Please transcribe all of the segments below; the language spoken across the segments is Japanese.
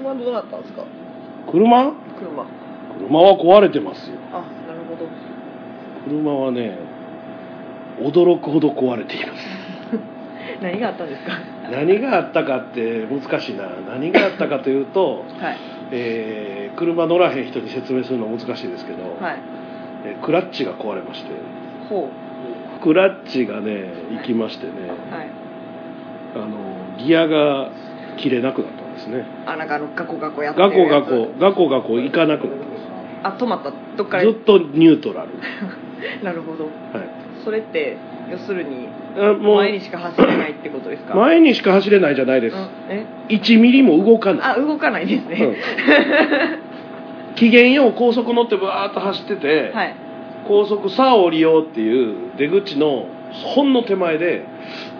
車どうなったんですか？車？車。車は壊れてますよ。あなるほど。車はね驚くほど壊れています。何があったんですか？何があったかって難しいな。何があったかというと、はい。えー車乗らへん人に説明するの難しいですけど、はい。えークラッチが壊れまして。ほクラッチがね行きましてね、うはい。あのギアが切れなくなった。んですね。あなんかあのガコガコやってガコガコガコガコ行かなくなったんです。あ止まった。どっから？ずっとニュートラル、なるほど。はい。それって要するに前にしか走れないってことですか？前にしか走れないじゃないです、うんえ？1ミリも動かない。あ動かないですね、機嫌よう高速乗ってバーッと走ってて、はい。高速さあ降りようっていう出口のほんの手前で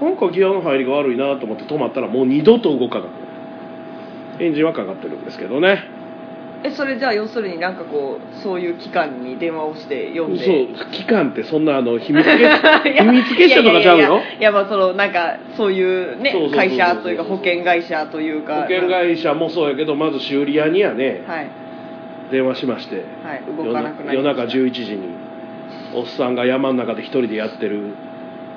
なんかギアの入りが悪いなと思って止まったらもう二度と動かなくなるエンジンはかかってるんですけどね。えそれじゃあ要するになんかこうそういう機関に電話をして読んそでう期間ってそんなあの秘密結 秘密結社とかちゃうよいやまあそのなんかそういうね会社というか保険会社というか。保険会社もそうやけどまず修理屋にはねはい。電話しましてはい動かなくなり夜中ました11時におっさんが山の中で一人でやってる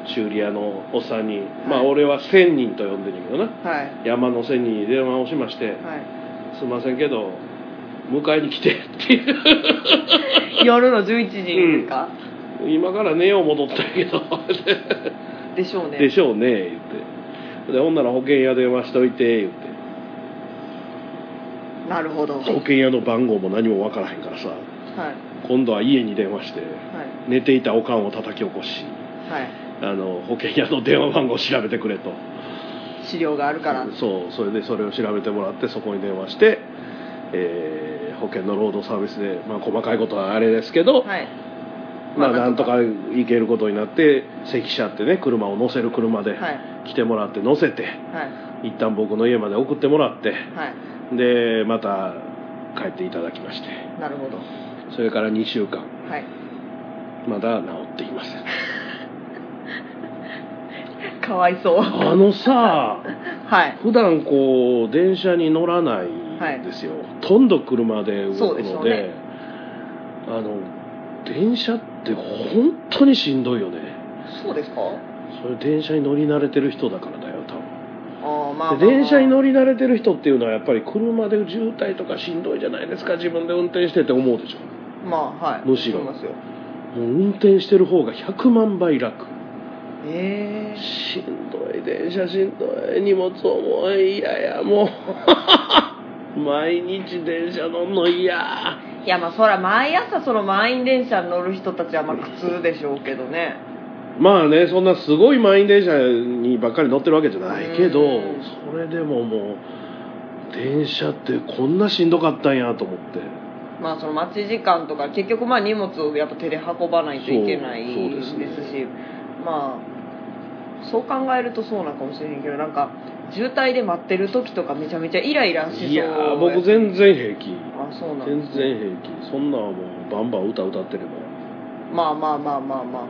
修理屋のおっさんに、まあ俺は千人と呼んでるけどな。はい。山の千人に電話をしましては「すいませんけど迎えに来て」っていう。い 夜の11時ですか、今から寝よう戻ったけど。でしょうね。でしょうね言って。でほんなら保険屋電話しといて言って。なるほど。はい保険屋の番号も何も分からへんからさ。今度は家に電話してはい。寝ていたおかんを叩き起こし。はいあの保険屋の電話番号を調べてくれと。資料があるから。そうそれでそれを調べてもらってそこに電話して、えー保険の労働サービスで、まあ、細かいことはあれですけど、はい。まあ、まあなんとか行けることになって関車ってね車を乗せる車ではい。来てもらって乗せてはい。一旦僕の家まで送ってもらってはい。でまた帰っていただきまして。なるほど。それから2週間。はい。まだ治っていません かわいそう。あのさ はい。普段こう電車に乗らないんですよ、ほとんど車で動くのでね。あの電車って本当にしんどいよね。そうですか？それ電車に乗り慣れてる人だからだよ多分。ああまあ電車に乗り慣れてる人っていうのはやっぱり車で渋滞とかしんどいじゃないですか自分で運転してて思うでしょ。まあはい。むしろ。思いますよ。もう運転してる方が100万倍楽ええしんどい電車しんどい。荷物重い。嫌やもう。毎日電車乗んの嫌。いやまあそら毎朝その満員電車に乗る人たちはまあ苦痛でしょうけどね。まあねそんなすごい満員電車にばっかり乗ってるわけじゃないけどうん。それでももう電車ってこんなしんどかったんやと思って。まあその待ち時間とか結局まあ荷物をやっぱ手で運ばないといけないですねですしまあそう考えるとそうなんかもしれへんけどなんか渋滞で待ってる時とかめちゃめちゃイライラしそういやー僕全然平気。あそうなん全然平気。そんなんはもうバンバン歌歌ってれば。まあまあまあまあまあ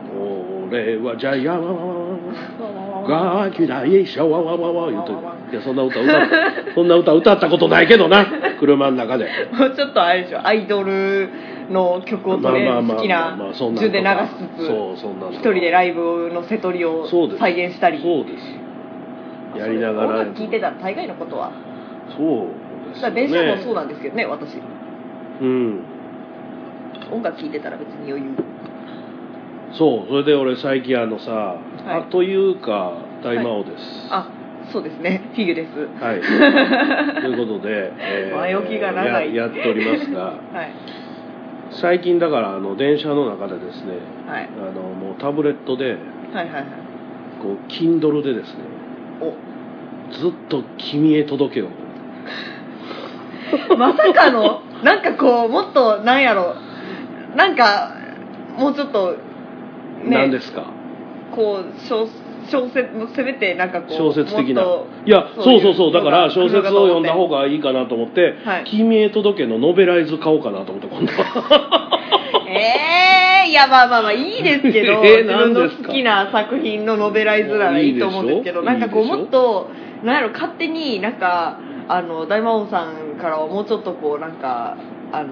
俺はジャイアンが嫌いしょわわわわ言うといやそんな歌歌っそんな歌歌ったことないけどな車の中でもうちょっとあれでしょアイドルの曲をとりあえず好きな順で流しつつそうそんなの一人でライブの瀬取りを再現したり。そうです。やりながら。音楽聴いてたら大概のことは。そうですだから電車もそうだなんですけどね私。うん。音楽聴いてたら別に余裕。そうそれで俺最近あのさ、はい。あというか大魔王です、あそうですね。フィグです。はい、ということで、え前置きが長い。ややっておりますが。はい最近だからあの電車の中でですねはい。あのもうタブレットではいはいはい。こう Kindle でですねずっと「君へ届け」を おまさかのなんかこうもっとなんやろ。なんかもうちょっとね。何ですか？こう小小説せめてなんかこう小説的な。いやそそうそうそう。だから小説を読んだ方ががいいかなと思ってはい「君へ届け」のノベライズ買おうかなと思って今度はええいやまあまあまあいいですけど、えー自分の好きな作品のノベライズならいいと思うんですけどいなんかこうもっとなんやろ勝手になんかあの大魔王さんからはもうちょっとこうなんかあの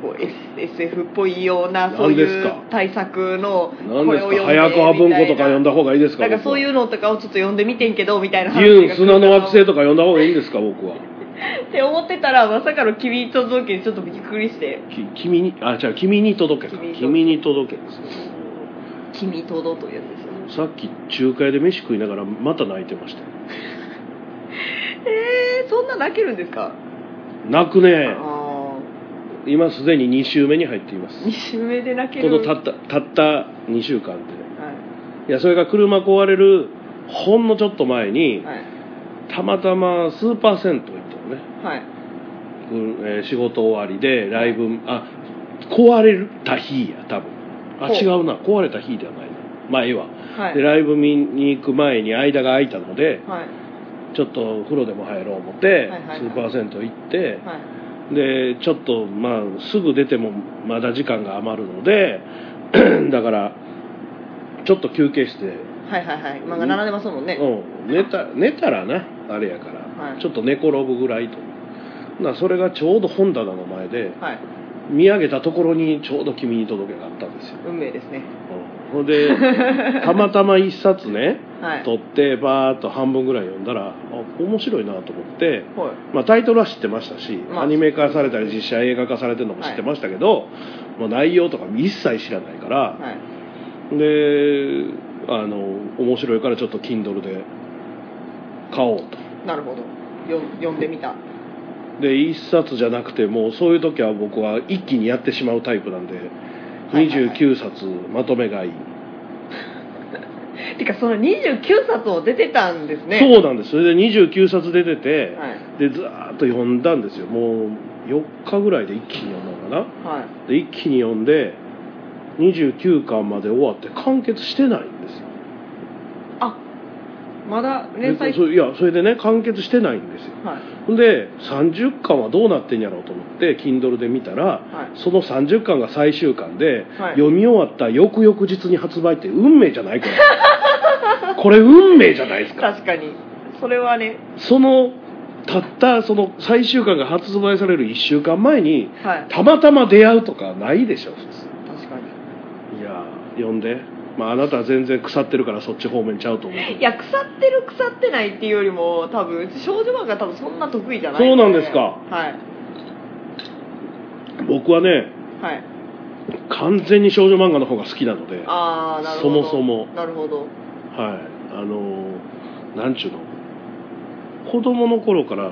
こう S SF っぽいようなそういう対策の何ですか？早川文庫とか読んだ方がいいですか？なんかそういうのとかをちょっと読んでみてんけどみたいな話ユン砂の惑星とか読んだ方がいいんですか？僕は。って思ってたらまさかの君に届けにちょっとびっくりして。き君にあじゃあ君に届けか。君に届け。ですね君とどというやつですよさっき中華屋で飯食いながらまた泣いてましたよ。えー、そんな泣けるんですか？泣くね。あ今すでに2週目に入っています。あ2週目で泣ける。このたったたった2週間で。はい。やそれが車壊れるほんのちょっと前に、いはい。たまたまスーパー銭湯行ったのね、はい。うんえー仕事終わりでライブあ壊れた日や多分。あほう。違うな。壊れた日ではないな。まあええわ、はい。でライブ見に行く前に間が空いたのではい。ちょっと風呂でも入ろう思って、はいはいはい。スーパー銭湯行って、はいでちょっとまあすぐ出てもまだ時間が余るので だからちょっと休憩して、はいはいはい。漫画並んでますもんね、うん、寝た寝たらなあれやから、はい。ちょっと寝転ぶぐらいと。なそれがちょうど本棚の前ではい。見上げたところにちょうど「君に届け」があったんですよ、運命ですね。うんほんで たまたま一冊ねはい。取ってバーッと半分ぐらい読んだらあ面白いなと思って、はい。まあ、タイトルは知ってましたし、まあアニメ化されたり実写映画化されてるのも知ってましたけど、もう内容とか一切知らないから、はい。であの面白いからちょっと Kindle で買おうと。なるほど。よ読んでみた。で一冊じゃなくてもうそういう時は僕は一気にやってしまうタイプなんで、はいはいはい29冊まとめ買い、てかその29冊も出てたんですね。そうなんです。それで29冊出てて、はい。でずーっと読んだんですよ。もう4日ぐらいで一気に読んだのかな。はい。で一気に読んで29巻まで終わって完結してないまだ連載でそいやそれでね完結してないんですよ。はい。ほんで30巻はどうなってんやろうと思って Kindle で見たら、はい。その30巻が最終巻で、はい。読み終わった翌々日に発売って運命じゃないこれ これ運命じゃないですか。確かに。それはね。そのたったその最終巻が発売される1週間前にはい。たまたま出会うとかないでしょ。普通確かに。いや読んでまああなたは全然腐ってるからそっち方面ちゃうと思う。いや腐ってる腐ってないっていうよりも多分うち少女漫画多分そんな得意じゃないそうなんですか。はい。僕はねはい。完全に少女漫画の方が好きなのではああなるほど。そもそも。なるほど。い。あのーなんちゅうの。子供の頃から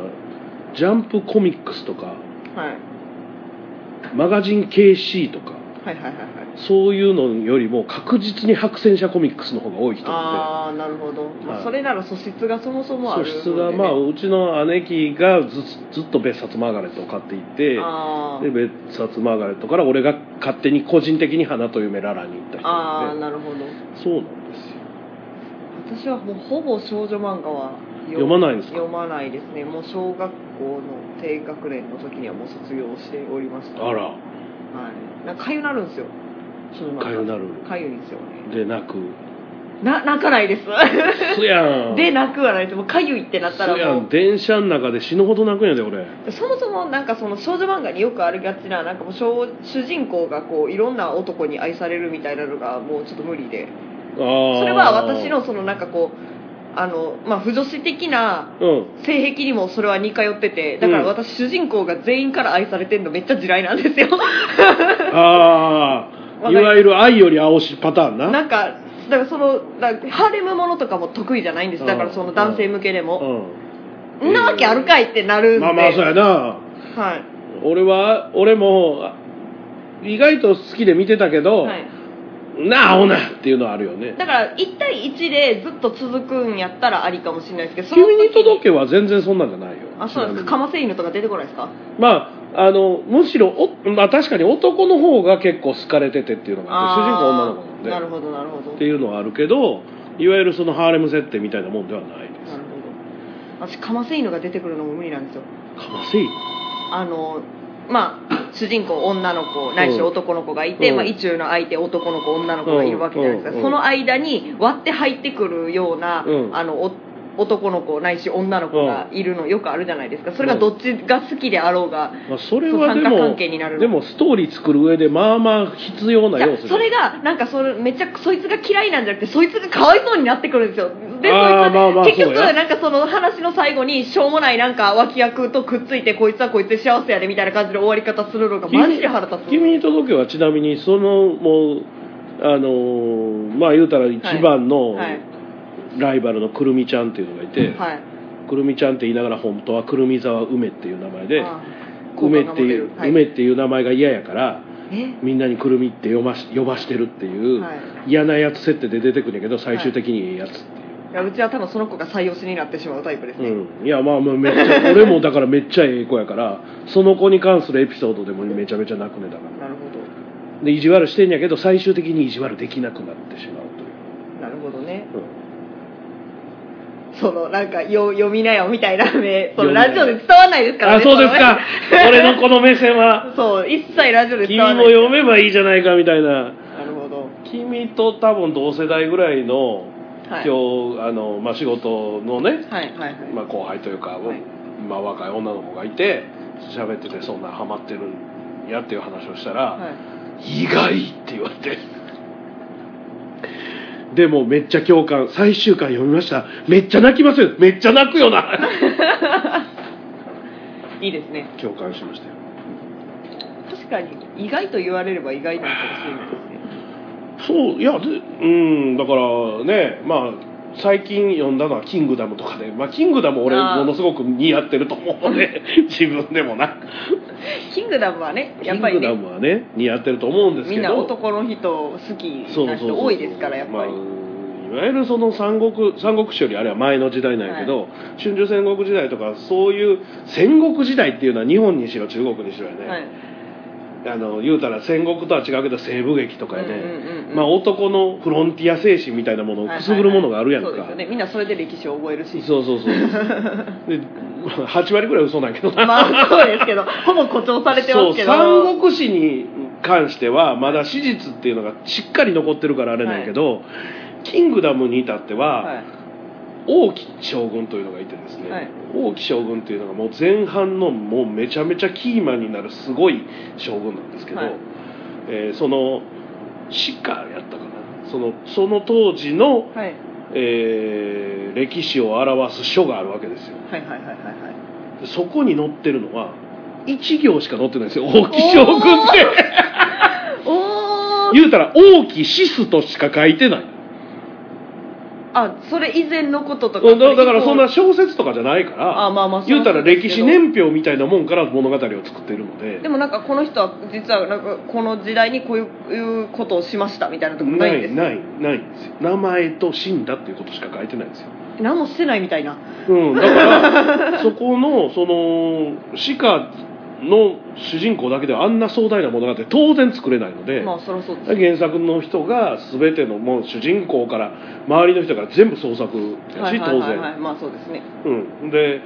ジャンプコミックスとかはい。マガジン KC とかはいはいはいはいそういうのよりも確実に白戦車コミックスの方が多い人で。ああなるほど、まあ、はい。それなら素質がそもそもある素質がまあうちの姉貴がずずっと別冊マーガレットを買っていてあで別冊マーガレットから俺が勝手に個人的に花と夢ララに行った人ああなるほど。そうなんですよ。私はもうほぼ少女漫画は読まないんですか？読まないですね。もう小学校の低学年の時にはもう卒業しておりました。あら。はい。なんかかゆなるんですよかゆなる。かゆいんですよね。で泣く。な泣かないです。すやん。で泣くはないですもうかゆいってなったらもん。電車の中で死ぬほど泣くんやで俺。うそもそもなんかその少女漫画によくありがちななんかもう主主人公がこういろんな男に愛されるみたいなのがもうちょっと無理で。それは私のそのなんかこうあのまあ不女子的なうん。性癖にもそれは似通っててだからうん。私主人公が全員から愛されてんのめっちゃ地雷なんですよ。ああいわゆる愛より青しパターンな。なんかだからそのだハーレムものとかも得意じゃないんです。だからその男性向けでも。うん。ん。なわけあるかいってなるんで。まあまあそうやな。はい。俺は俺もあ意外と好きで見てたけど、はい。なあ青なっていうのはあるよね。だから1対1でずっと続くんやったらありかもしれないですけど君に。時届けは全然そんなんじゃない。よあそうなんですか。かませ犬とか出てこないですか？まああのむしろお、まあ、確かに男の方が結構好かれててっていうのがあって主人公女の子なんで。なるほどなるほど。っていうのはあるけどいわゆるそのハーレム設定みたいなもんではないです。なるほど。私かませ犬が出てくるのも無理なんですよ。かませいあのまあ主人公女の子ないしうん。男の子がいて、うん。まあ、意中の相手男の子女の子がいるわけじゃないですか、うん。うん。その間に割って入ってくるような、うん。あのお男の子ないし女の子がいるのよくあるじゃないですか。それがどっちが好きであろうがまあ、それはでも関係になるでもストーリー作る上でまあまあ必要な要素それがなんかそれめっちゃそいつが嫌いなんじゃなくてそいつがかわいそうになってくるんですよ。でそいつまあまあ結局なんかその話の最後にしょうもないなんか脇役とくっついてこいつはこいつで幸せやでみたいな感じで終わり方するのがマジで腹立つ。君に届けはちなみにそのもうあのーまあ言うたら一番のはいライバルのくるみちゃんっていうのがいて、はい。くるみちゃんって言いながら本当はくるみ沢梅っていう名前で梅っていう、はい梅っていう名前が嫌やからえ？みんなにくるみって呼ばし呼ばしてるっていう、はい。嫌なやつ設定で出てくるんやけど最終的にいいやつっていう。いやうちは多分その子が採用しになってしまうタイプですね、うん、いやまあまあめっちゃ俺もだからめっちゃええ子やからその子に関するエピソードでもめちゃめちゃ泣くねだから。なるほど。で意地悪してんやけど最終的に意地悪できなくなってしまうという、なるほどね。うんそのなんかよ読みなよみたいな目そのラジオで伝わらないですからねあそうですか。そ俺のこの目線は。そう一切ラジオで伝君もわら。ない読めばいいじゃないかみたいな。なるほど君と多分同世代ぐらいの、はい。今日あの、まあ、仕事のね、はいはいはい、まあ、後輩というか、はい。まあ、若い女の子がいて喋っててそんなハマってるんやっていう話をしたら、はい。意外って言われてでもめっちゃ共感。最終回読みました。めっちゃ泣きます。よめっちゃ泣くよな。いいですね。共感しましたよ。確かに意外と言われれば意外なのかもしれないですね。そういやでうんだからねまあ最近読んだのは「キングダム」とかで、まあ、キングダム俺ものすごく似合ってると思うので 自分でもな。キングダムはねキンやっぱりね。グダムはね似合ってると思うんですけど。みんな男の人好きな人多いですからやっぱり、まあいわゆるその三国三国志よりあれは前の時代なんやけど、春秋戦国時代とかそういう戦国時代っていうのは日本にしろ中国にしろやね、はいあの言うたら戦国とは違うけど西部劇とかやね、うんうんうんうん。まあ、男のフロンティア精神みたいなものをくすぐるものがあるやんか、そうですよね。みんなそれで歴史を覚えるし。そうそうそうで8割ぐらい嘘なんやけどな、まあそうですけど。ほぼ誇張されてまそうすけど。三国志に関してはまだ史実っていうのがしっかり残ってるからあれなんやけど、キングダムに至っては、はい王毅将軍というのがいてですね、はい。王毅将軍というのがもう前半のもうめちゃめちゃキーマンになるすごい将軍なんですけど、はい。えーその鹿やったかな？そのその当時の、はい。えー歴史を表す書があるわけですよ。はいはいはいはいはい。でそこに載ってるのは1行しか載ってないんですよ。王毅将軍って。言うたら王毅シスとしか書いてないあそれ以前のこととかだだからそんな小説とかじゃないからあまあまあ言うたら歴史ね年表みたいなもんから物語を作ってるので。でもなんかこの人は実はなんかこの時代にこういうことをしましたみたいなとこなないいんですないないんですよ名前と死んだっていうことしか書いてないんですよ、何もしてないみたいな。うん、だからそこのその鹿の主人公だけではあんな壮大な物語当然作れないので、まあそそうです原作の人が全てのもう主人公から周りの人から全部創作やし当然。まあそうですね。うん。で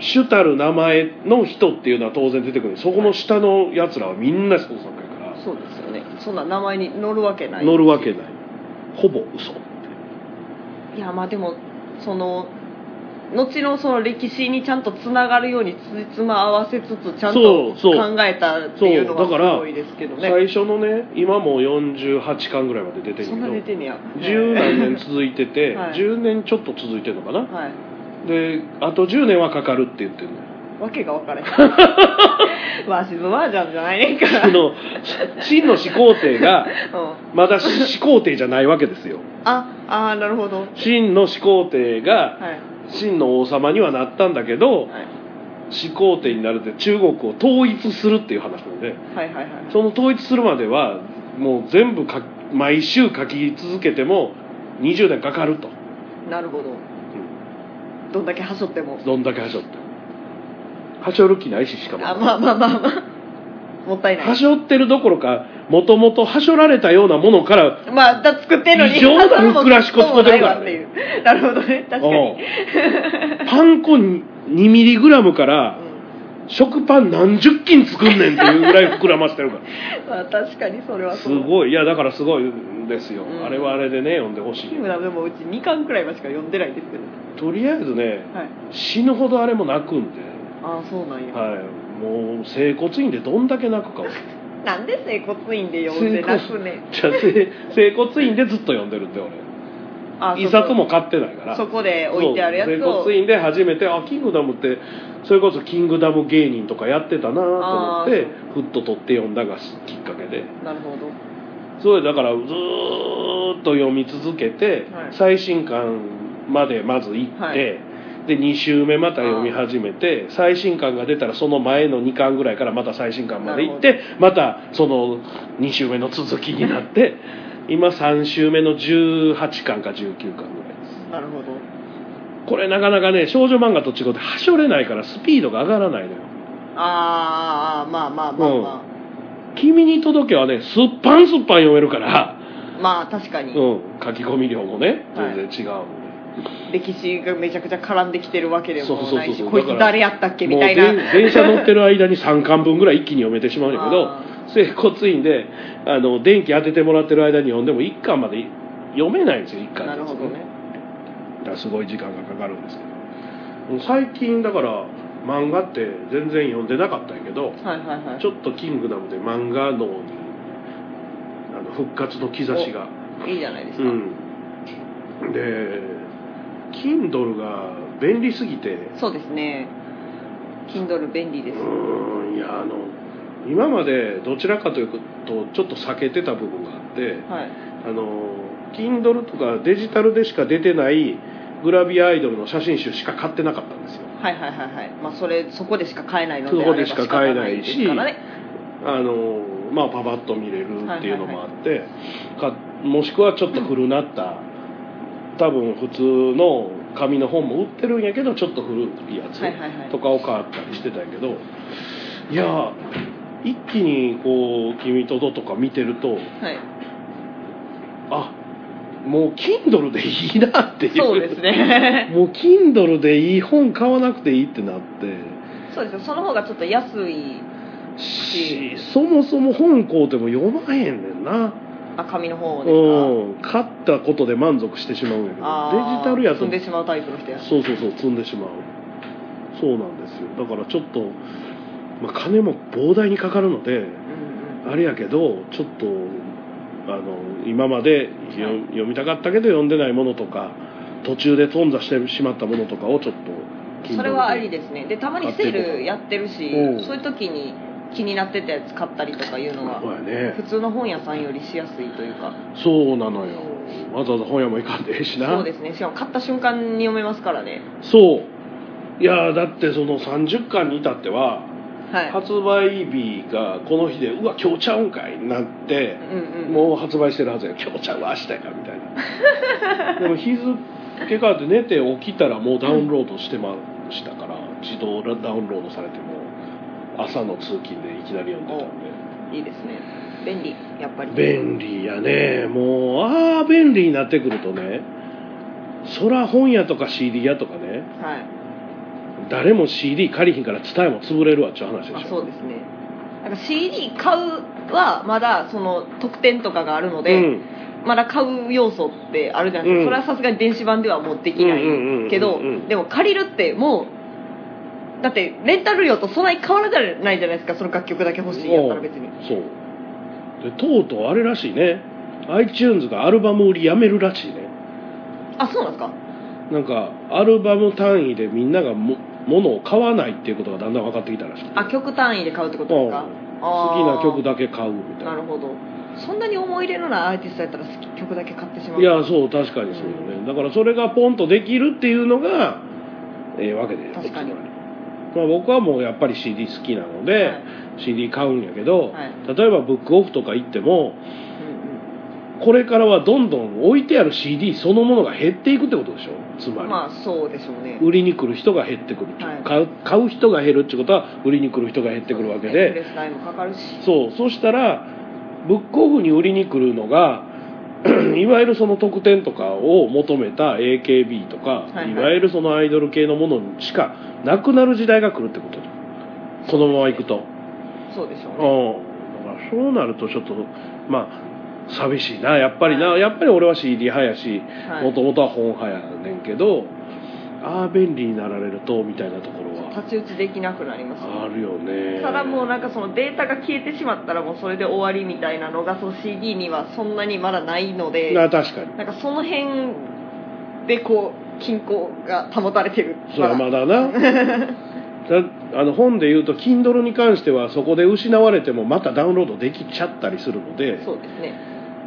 主たる名前の人っていうのは当然出てくる。そこの下のやつらはみんな創作やから。そうですよね。そんな名前に載るわけない乗るわけない。ほぼ嘘いやまあでもその後のその歴史にちゃんとつながるようにつつま合わせつつちゃんとそうそう。考えたっていうのはそう。だからすごいですけどね。最初のね今も48巻ぐらいまで出てるそんな出けてんねや。ど十何年続いてて、はい。10年ちょっと続いてるのかな、はい。であと10年はかかるって言ってるの。よわけが分からへん。わしのばあちゃんじゃないねんから。その真の始皇帝がうん。まだ始皇帝じゃないわけですよ。ああーなるほど。真の始皇帝がはい真の王様にはなったんだけどはい。始皇帝になるって中国を統一するっていう話なので。はいはいはいその統一するまではもう全部か毎週書き続けても20年かかると、なるほど。どんだけはしょっても。どんだけはしょっても。はしょる気ないししかも。あまあまあまあまあ。もったいない。はしょってるどころかもともとはしょられたようなものからまあだ作ってんのに。異常なふっくらしこつこてるから。ねないわっていうなるほどね。確かに。パン粉2ミリグラムからうん。食パン何十斤作んねんっていうぐらい膨らませてるから。まあ確かにそれはすごい。いやだからすごいですよ、うん。あれはあれでね読んでほしい。キングダムでもうち2巻くらいしか読んでないんですけど。とりあえずねはい。死ぬほどあれも泣くんで、ああそうなんや、はい、もう整骨院でどんだけ泣くかを なんで整骨院で読んで泣くね？んじゃあ整整骨院でずっと読んでるんで俺。あ一冊も買ってないから。そこで置いてあるやつそう整を骨院で初めてあキングダムってそれこそキングダム芸人とかやってたなと思ってふっと取って読んだがきっかけで。なるほど。それだからずーっと読み続けて、はい。最新刊までまず行って、はいで2週目また読み始めて最新刊が出たらその前の2巻ぐらいからまた最新刊まで行ってまたその2週目の続きになって今3週目の18巻か19巻ぐらいです。なるほど。これなかなかね少女漫画と違ってはしょれないからスピードが上がらないのよ。あーあーまあまあまあ。ま君に届けはねすっぱんすっぱん読めるから、あ、まあ確かに、うん、書き込み量もねはい。全然違うので、歴史がめちゃくちゃ絡んできてるわけでもないしこいつ誰やったっけみたいな。もうで電車乗ってる間に3巻分ぐらい一気に読めてしまうんだけど あ整骨院であの電気当ててもらってる間に読んでも1巻まで読めないんですよ1巻なるほどね。だからすごい時間がかかるんですけど。最近だから漫画って全然読んでなかったんやけどはいはいはい。ちょっと「キングダム」で漫画脳にあの復活の兆しが。いいじゃないですか、うん。で Kindle が便利すぎて。そうですね。Kindle 便利です、うーんいやあの今までどちらかというとちょっと避けてた部分があってはい。あの Kindle とかデジタルでしか出てないグラビアアイドルの写真集しか買ってなかったんですよ。はいはいはいはい。まあそれそこでしか買えないのでそこでしか買えないしあれば仕方ないですあのまあパパッと見れるっていうのもあって、かもしくはちょっと古なった多分普通の紙の本も売ってるんやけどちょっと古いやつとかを買ったりしてたんやけどいや一気にこう「君とど」とか見てるとはい。あもう Kindle でいいなっていう。そうですね。もう Kindle でいい本買わなくていいってなって。そうですよ。その方がちょっと安いしそもそも本買うても読まへんねんなあ紙の方ですか？うん。買ったことで満足してしまうんやけど。デジタルやと。積んでしまうタイプの人や。そうそうそう積んでしまう。そうなんですよ。だからちょっと、まあ、金も膨大にかかるのでうんうん。あれやけどちょっとあの今までよはい。読みたかったけど読んでないものとか途中で頓挫してしまったものとかをちょっとそれはありですね。でたまにセールやってるしうん。そういう時に気になってたやつ買ったりとかいうのはそうやね。普通の本屋さんよりしやすいというか。そうなのよ。わざわざ本屋も行かんでええしな。そうですね。しかも買った瞬間に読めますからね。そう。いやだってその30巻に至ってははい。発売日がこの日でうわ今日ちゃうんかいになってうんうんもう発売してるはずや。今日ちゃうわ明日やみたいな。でも日付変わって寝て起きたらもうダウンロードしてましたから自動ダウンロードされても朝の通勤でいきなり読んでたんで。いいですね。便利やっぱり。便利やね。もうああ便利になってくるとねそら本屋とか CD 屋とかねはい。誰も CD 借りひんから伝えも潰れるわっちゅう話であしょ。そうですね。なんか CD 買うはまだその特典とかがあるので、うん。まだ買う要素ってあるじゃないですか、うん。それはさすがに電子版ではもうできないけどでも借りるってもうだってレンタル料とそんなに変わらないじゃないですか。その楽曲だけ欲しいやったら別に。そう。でとうとうあれらしいね。iTunes がアルバム売りやめるらしいね。あそうなんですか？なんかアルバム単位でみんながも物を買わないっていうことがだんだん分かってきたらしくてあ曲単位で買うってことですか？うん。好きな曲だだけ買うみたいな。なるほど。そんなに思い入れのないアーティストやったら好き曲だけ買ってしまう。いやそう確かにそうよね、だからそれがポンとできるっていうのがええわけで確かにまあ、僕はもうやっぱり CD 好きなので、はい。CD 買うんやけど、はい。例えばブックオフとか行ってもうんこれからはどんどん置いてある CD そのものが減っていくってことでしょ？つまり、うんまあそうでしょうね。売りに来る人が減ってくる、はい。買う買う人が減るってことは売りに来る人が減ってくるわけプで。そうそしたらブックオフに売りに来るのが いわゆるその特典とかを求めた AKB とか、いはい。いわゆるそのアイドル系のものしかなくなる時代が来るってこと。このまま行くと。そうでしょううん。ねだからそうなるとちょっとまあ寂しいな。やっぱりな。やっぱり俺は CD 派やしはい。もともとは本派やねんけどああ便利になられるとみたいなところ。は太刀打ちできなくなります。ねあるよね。ただもうなんかそのデータが消えてしまったらもうそれで終わりみたいなのがその CD にはそんなにまだないのでな確かに。なんかその辺でこう均衡が保たれてる。それはまだな。だあの本で言うと Kindle に関してはそこで失われてもまたダウンロードできちゃったりするので。そうですね。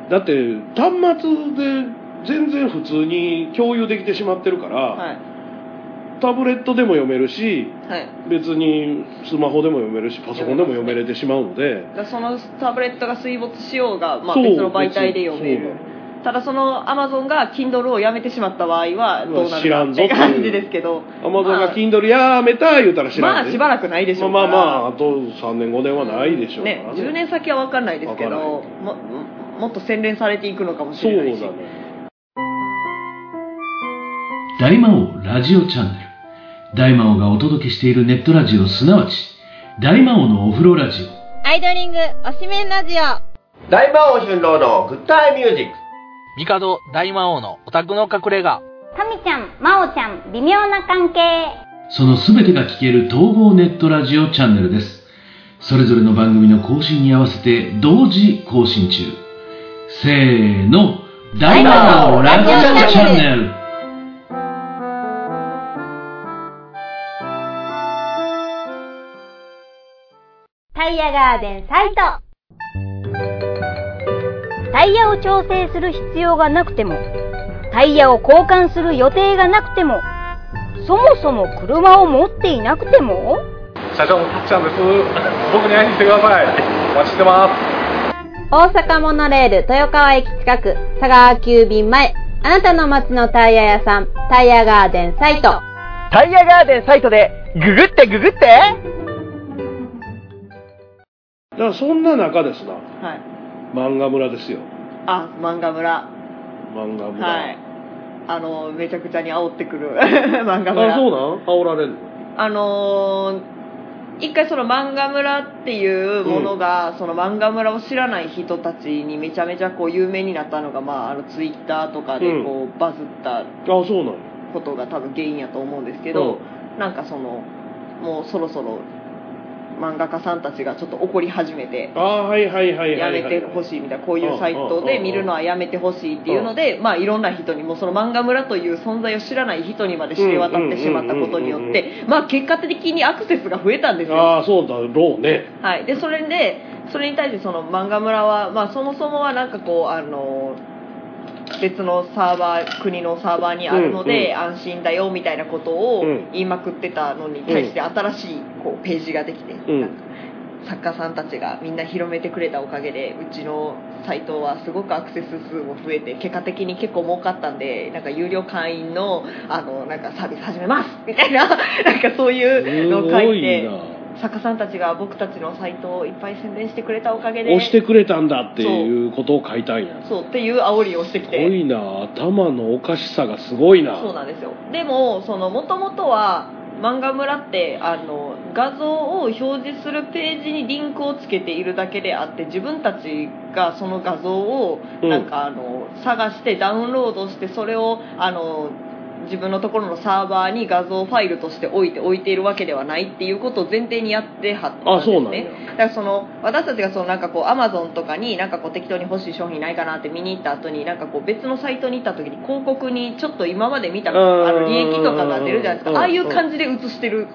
だって端末で全然普通に共有できてしまってるから、はいタブレットでも読めるしはい。別にスマホでも読めるしパソコンでも読めれてしまうので。だからそのタブレットが水没しようが、まあ、そう別の媒体で読める。そうただその Amazon が Kindle をやめてしまった場合はどうな知らんぞるかって感じですけど。アマゾンがまあ Kindle やめた言うたら知らんまあしばらくないでしょうまあから。まあまああと3年5年はないでしょうからね。10年先は分かんないですけどももっと洗練されていくのかもしそうだれないし。ね大魔王ラジオチャンネル大魔王がお届けしているネットラジオすなわち大魔王のお風呂ラジオ。アイドリングおしめんラジオ。大魔王春郎のグッタイミュージック。帝大魔王のオタクの隠れ家。タミちゃん、マオちゃん、微妙な関係。そのすべてが聞ける統合ネットラジオチャンネルです。それぞれの番組の更新に合わせて同時更新中。せーの大魔王ラジオチャンネルイヤガーデンサイト。タイヤを調整する必要がなくても、タイヤを交換する予定がなくても、そもそも車を持っていなくても、社長のたっちゃんです。僕に会いに来てください。お待ちしてます。大阪モノレール豊川駅近く佐川急便前あなたの街のタイヤ屋さんタイヤガーデンサイトタイヤガーデンサイトでググってググってだからそんな中ですな。はい。漫画村ですよ。あ漫画村。漫画村、はい。あのめちゃくちゃに煽ってくる 漫画村。あそうなん？煽られんの？あのー一回その漫画村っていうものが、その漫画村を知らない人たちにめちゃめちゃこう有名になったのが、まあ、あのツイッターとかでこうバズったあそうなんや。ことが多分原因やと思うんですけど、なんかそのもうそろそろ漫画家さんたちがちょっと怒り始めて。あはいはいはいはいやはい。めてほしいみたいなこういうサイトで見るのはやめてほしいっていうのでまあいろんな人にもその漫画村という存在を知らない人にまで知れ渡ってしまったことによってまあ結果的にアクセスが増えたんですよ。ああそうだろうね。はい、でそれでそれに対してその漫画村は、まあ、そもそもはなんかこうあの別のサーバー国のサーバーにあるので、安心だよみたいなことをうん。言いまくってたのに対して新しいこうページができて、ん。なんか作家さんたちがみんな広めてくれたおかげでうちのサイトはすごくアクセス数も増えて結果的に結構儲かったんでなんか有料会員のあのなんかサービス始めますみたいな なんかそういうのを書すごいいてな作家さんたちが僕たちのサイトをいっぱい宣伝してくれたおかげで押してくれたんだっていうことを書いたんや。そう。っていう煽りをしてきすごていな。頭のおかしさがすごいな。そうなんですよ。でもその元々は漫画村ってあの画像を表示するページにリンクをつけているだけであって自分たちがその画像をうんなん。かあの探してダウンロードしてそれをあの自分のところのサーバーに画像ファイルとして置いて置いているわけではないっていうことを前提にやってはったんですね。だからその私たちがそのなんかこうアマゾンとかになんかこう適当に欲しい商品ないかなって見に行った後になんかこう別のサイトに行った時に広告にちょっと今まで見たあの利益とかが出るじゃないですうんかああいう感じで映してる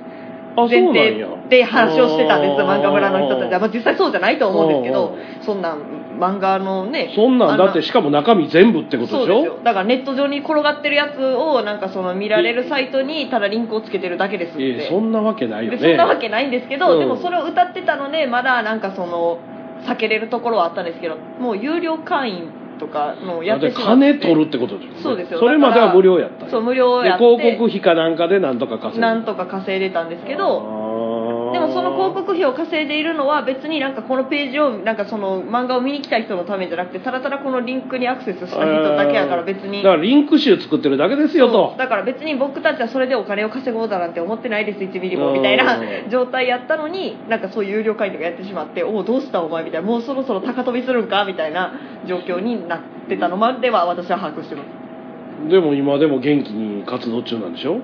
あ前提で話をしてたんです漫画村の人たちは、まあ、実際そうじゃないと思うんですけうどそんなん漫画のねそんなんだってあしかも中身全部ってことでしょ？だからネット上に転がってるやつをなんかその見られるサイトにただリンクをつけてるだけですって、ええそんなわけないよね。でそんなわけないんですけど、うん。でもそれを歌ってたのでまだなんかその避けれるところはあったんですけどもう有料会員とかのやってし金取るってことですよねそうですよ。それまでは無料やったそう無料でやって。広告費かなんかでなんとか稼ぐなんとか稼いでたんですけどあでもその広告費を稼いでいるのは別になんかこのページをなんかその漫画を見に来た人のためじゃなくてただただこのリンクにアクセスした人だけやから別にだからリンク集作ってるだけですよと。だから別に僕たちはそれでお金を稼ごうだなんて思ってないです1ミリもみたいな状態やったのになんかそういう有料会員と。かやってしまっておおどうしたお前みたいなもうそろそろ高飛びするんかみたいな状況になってたのまでは私は把握してますでも今でも元気に活動中なんでしょ、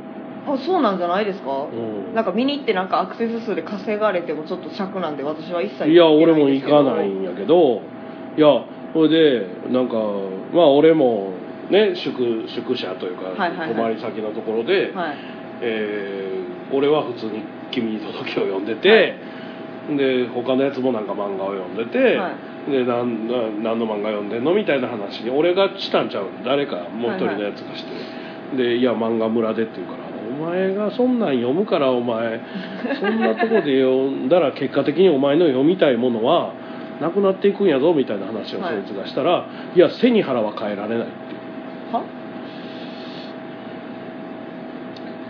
あそうなんじゃないですか、うん。なんか見に行ってなんかアクセス数で稼がれてもちょっと尺なんで私は一切いや俺も行かないんやけど。いやそれでなんかまあ俺もね宿宿舎というか、はいはいはい。泊まり先のところで、はい。えー俺は普通に「君に届け」を読んでて、で他のやつもなんか漫画を読んでて、はでなんな何の漫画読んでんのみたいな話に俺がしたんちゃう誰かもう一人のやつがして、で「いや漫画村で」って言うから「お前がそんなん読むからお前そんなとこで読んだら結果的にお前の読みたいものはなくなっていくんやぞ」みたいな話をはいそいつがしたら「いや背に腹は変えられない」っていう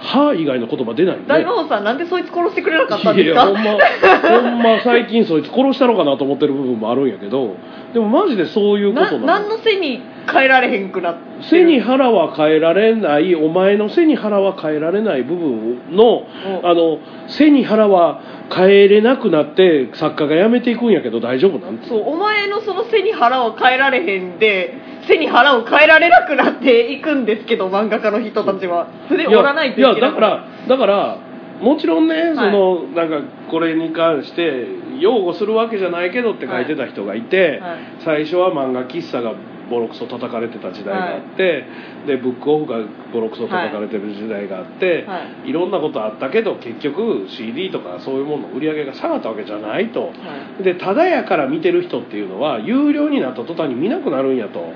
は」以外の言葉出ないんで大魔王さんなんでそいつ殺してくれなかったんですか？いやほんまほんま最近そいつ殺したのかなと思ってる部分もあるんやけどでもマジでそういうことな何の背に変えられへんくなってる？背に腹は変えられないお前の背に腹は変えられない部分のうん。あの背に腹は変えれなくなって作家が辞めていくんやけど大丈夫なんそうお前のその背に腹を変えられへんで背に腹を変えられなくなっていくんですけど漫画家の人たちは。それで折らないといけない。やだからだからもちろんね、い。そのなんかこれに関して擁護するわけじゃないけどって書いてた人がいて、はい。最初は漫画喫茶がボロクソ叩かれてた時代があって、でブックオフがボロクソ叩かれてる時代があって、、はい。ろんなことあったけど結局 CD とかそういうものの売り上げが下がったわけじゃないと。はい。でただやから見てる人っていうのは有料になった途端に見なくなるんやと。は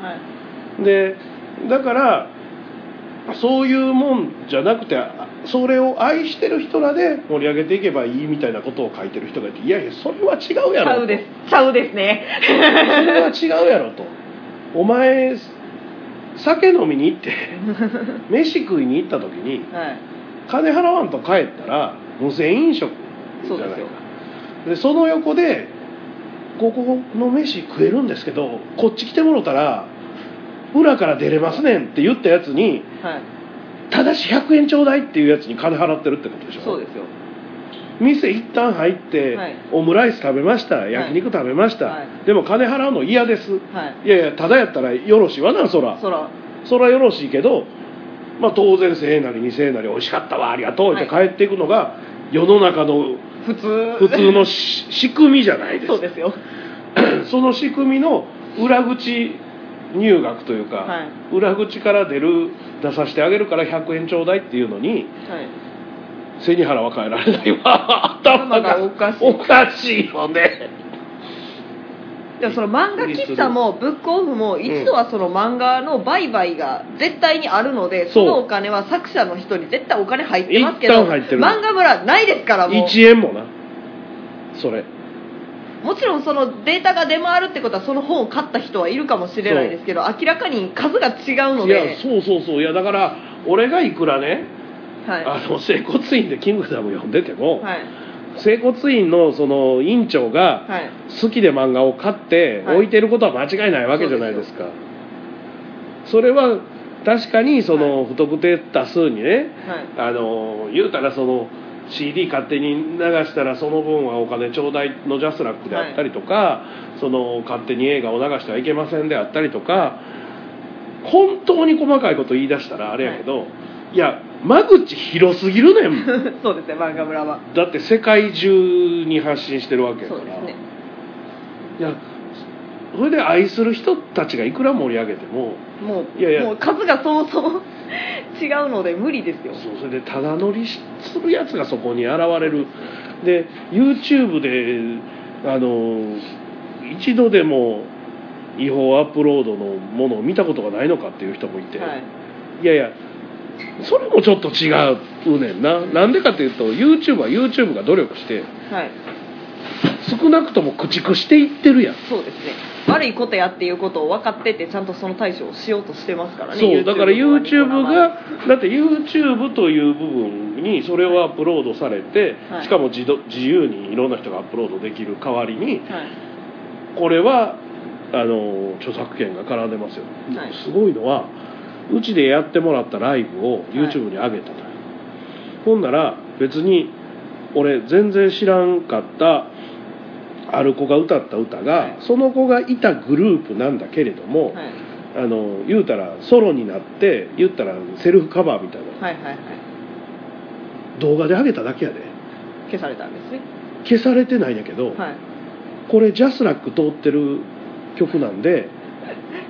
い。でだからそういうもんじゃなくてあそれを愛してる人らで盛り上げていけばいいみたいなことを書いてる人がいていやいやそれは違うやろと。ちゃうです。ちゃうですね。それは違うやろとお前酒飲みに行って 飯食いに行った時にはい。金払わんと帰ったら無銭飲食じゃないか。そうですよ。でその横でここの飯食えるんですけどこっち来てもろたら裏から出れますねんって言ったやつにはい。ただし100円ちょうだいっていうやつに金払ってるってことでしょ。そうですよ店一旦入って、はい。オムライス食べました。焼肉食べました、はい。でも金払うの嫌です。はい。いやいやただやったらよろしいわなそら。そら。そらよろしいけど、まあ、当然1000円なり2000円なり美味しかったわありがとうって帰っていくのが世の中の普通。普通のし仕組みじゃないです。かそうですよ。その仕組みの裏口入学というか、は裏口から出る出させてあげるから100円ちょうだいっていうのにはい背に腹は変えられないわ。頭がおかしい。おかしいよねでもその漫画喫茶もブックオフも一度はその漫画の売買が絶対にあるので、そそうのお金は作者の人に絶対お金入ってますけど漫画村ないですからもう。1円もなそれ。もちろんそのデータが出回るってことはその本を買った人はいるかもしれないですけど明らかに数が違うのいやでそうそうそう。いやだから俺がいくらねはい。あの整骨院で「キングダム」読んでても、はい。整骨院のその院長がはい。好きで漫画を買ってはい。置いてることは間違いないわけじゃないですか、それは確かにその不特定多数にねはい。あの言うたらその CD 勝手に流したらその分はお金ちょうだいのジャスラックであったりとか、その勝手に映画を流してはいけませんであったりとか本当に細かいこと言い出したらあれやけど、い、や間口広すぎるねん。そうですね漫画村は。だって世界中に発信してるわけやから。そうですね。いやそれで愛する人たちがいくら盛り上げてももういやいや。もう数がそうそう違うので無理ですよ。そうそれでただ乗りするやつがそこに現れる。で YouTube であの一度でも違法アップロードのものを見たことがないのかっていう人もいて、はい。いやいやそれもちょっと違うねんな。なんでかっていうと YouTube は YouTube が努力してはい。少なくとも駆逐していってるやん。そうですね。悪いことやっていうことを分かっててちゃんとその対処をしようとしてますからねそうだから YouTube はがだって YouTube という部分にそれをアップロードされて、はい。しかも自動自由にいろんな人がアップロードできる代わりにはい。これはあの著作権が絡んでますよ、はい。すごいのはうちでやってもらったライブを YouTube に上げたと、ほんなら別に俺全然知らんかったある子が歌った歌が、はい。その子がいたグループなんだけれども、はい。あの言うたらソロになって言ったらセルフカバーみたいな。はいはいはい。動画で上げただけやで。消されたんですね。消されてないんやけど、はい。これジャスラック通ってる曲なんで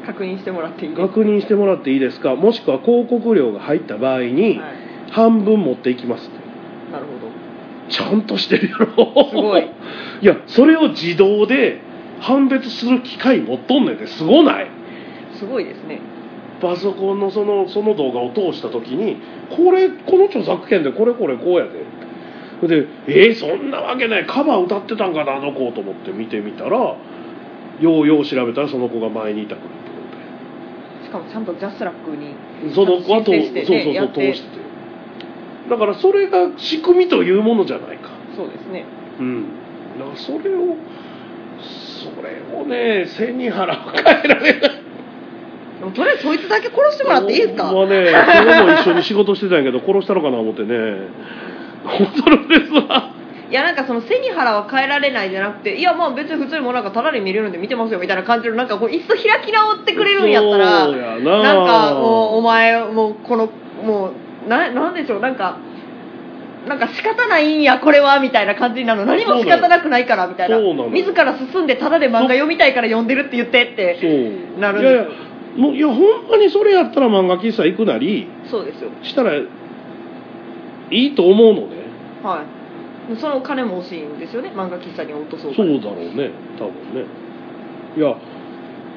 確認してもらっていいですか？確認してもらっていいですか？もしくは広告料が入った場合にはい。半分持っていきます。ってなるほど。ちゃんとしてるやろ。すごい。いやそれを自動で判別する機械持っとんねんってすごない？すごいですね。パソコンのそのその動画を通した時にこれこの著作権でこれこれこうやで。でえー、そんなわけない。カバー歌ってたんかなあの子と思って見てみたらようよう調べたらその子が前にいたグループしかもちゃんとジャスラックにでその子はとそうそうそう通して。てだからそれが仕組みというものじゃないか。そうですね。うん。だからそれをそれをね背に腹を変えられない。とりあえずそいつだけ殺してもらっていいですか？まね それも一緒に仕事してたんやけど殺したのかな思ってね。驚くですわいやなんかその背に腹は変えられないじゃなくていやまあ別に普通にもうなんかただで見れるんで見てますよみたいな感じのなんかこういっそ開き直ってくれるんやったらな。なんかもうお前もうこのもうななんでしょうなんかなんか仕方ないんやこれはみたいな感じになるの何も仕方なくないからみたいな。自ら進んでただで漫画読みたいから読んでるって言ってってなるんいやいやもういやほんまにそれやったら漫画喫茶行くなりそうですよ。したらいいと思うのね。はいその金も欲しいんですよね。漫画喫茶に落とそうそうだろうね。多分ね。いや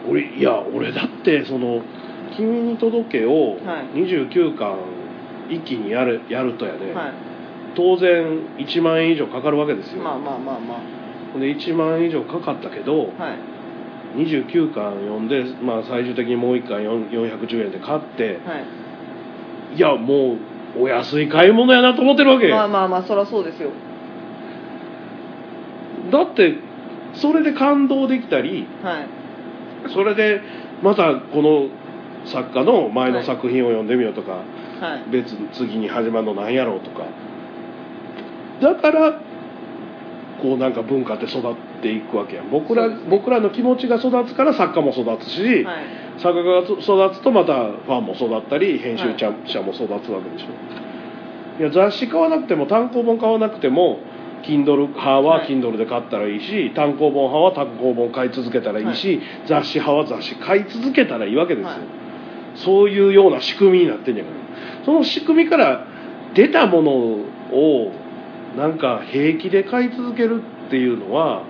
俺いや俺だってその「君に届け」をはい。29巻一気にやるやるとやね、はい。当然1万円以上かかるわけですよ、まあまあまあまほんで1万円以上かかったけどあはい。29巻読んで、まあ、最終的にもう1巻4 410円で買ってはい。いやもうお安い買い物やなと思ってるわけ、まあまあまあそりゃそうですよだってそれで感動できたりはい。それでまたこの作家の前の作品を読んでみようとか、はい。別に次に始まるのなんやろうとか。だからこうなんか文化って育っていくわけや。ん僕ら,、ね。僕らの気持ちが育つから作家も育つし、はい。作家が育つとまたファンも育ったり編集者も育つわけでしょ、い、や雑誌買わなくても単行本買わなくても Kindle 派ははい。Kindle で買ったらいいし、単行本派は単行本買い続けたらいいし、雑誌派は雑誌買い続けたらいいわけですよ、はい。そういうような仕組みになってんやからその仕組みから出たものをなんか平気で買い続けるっていうのは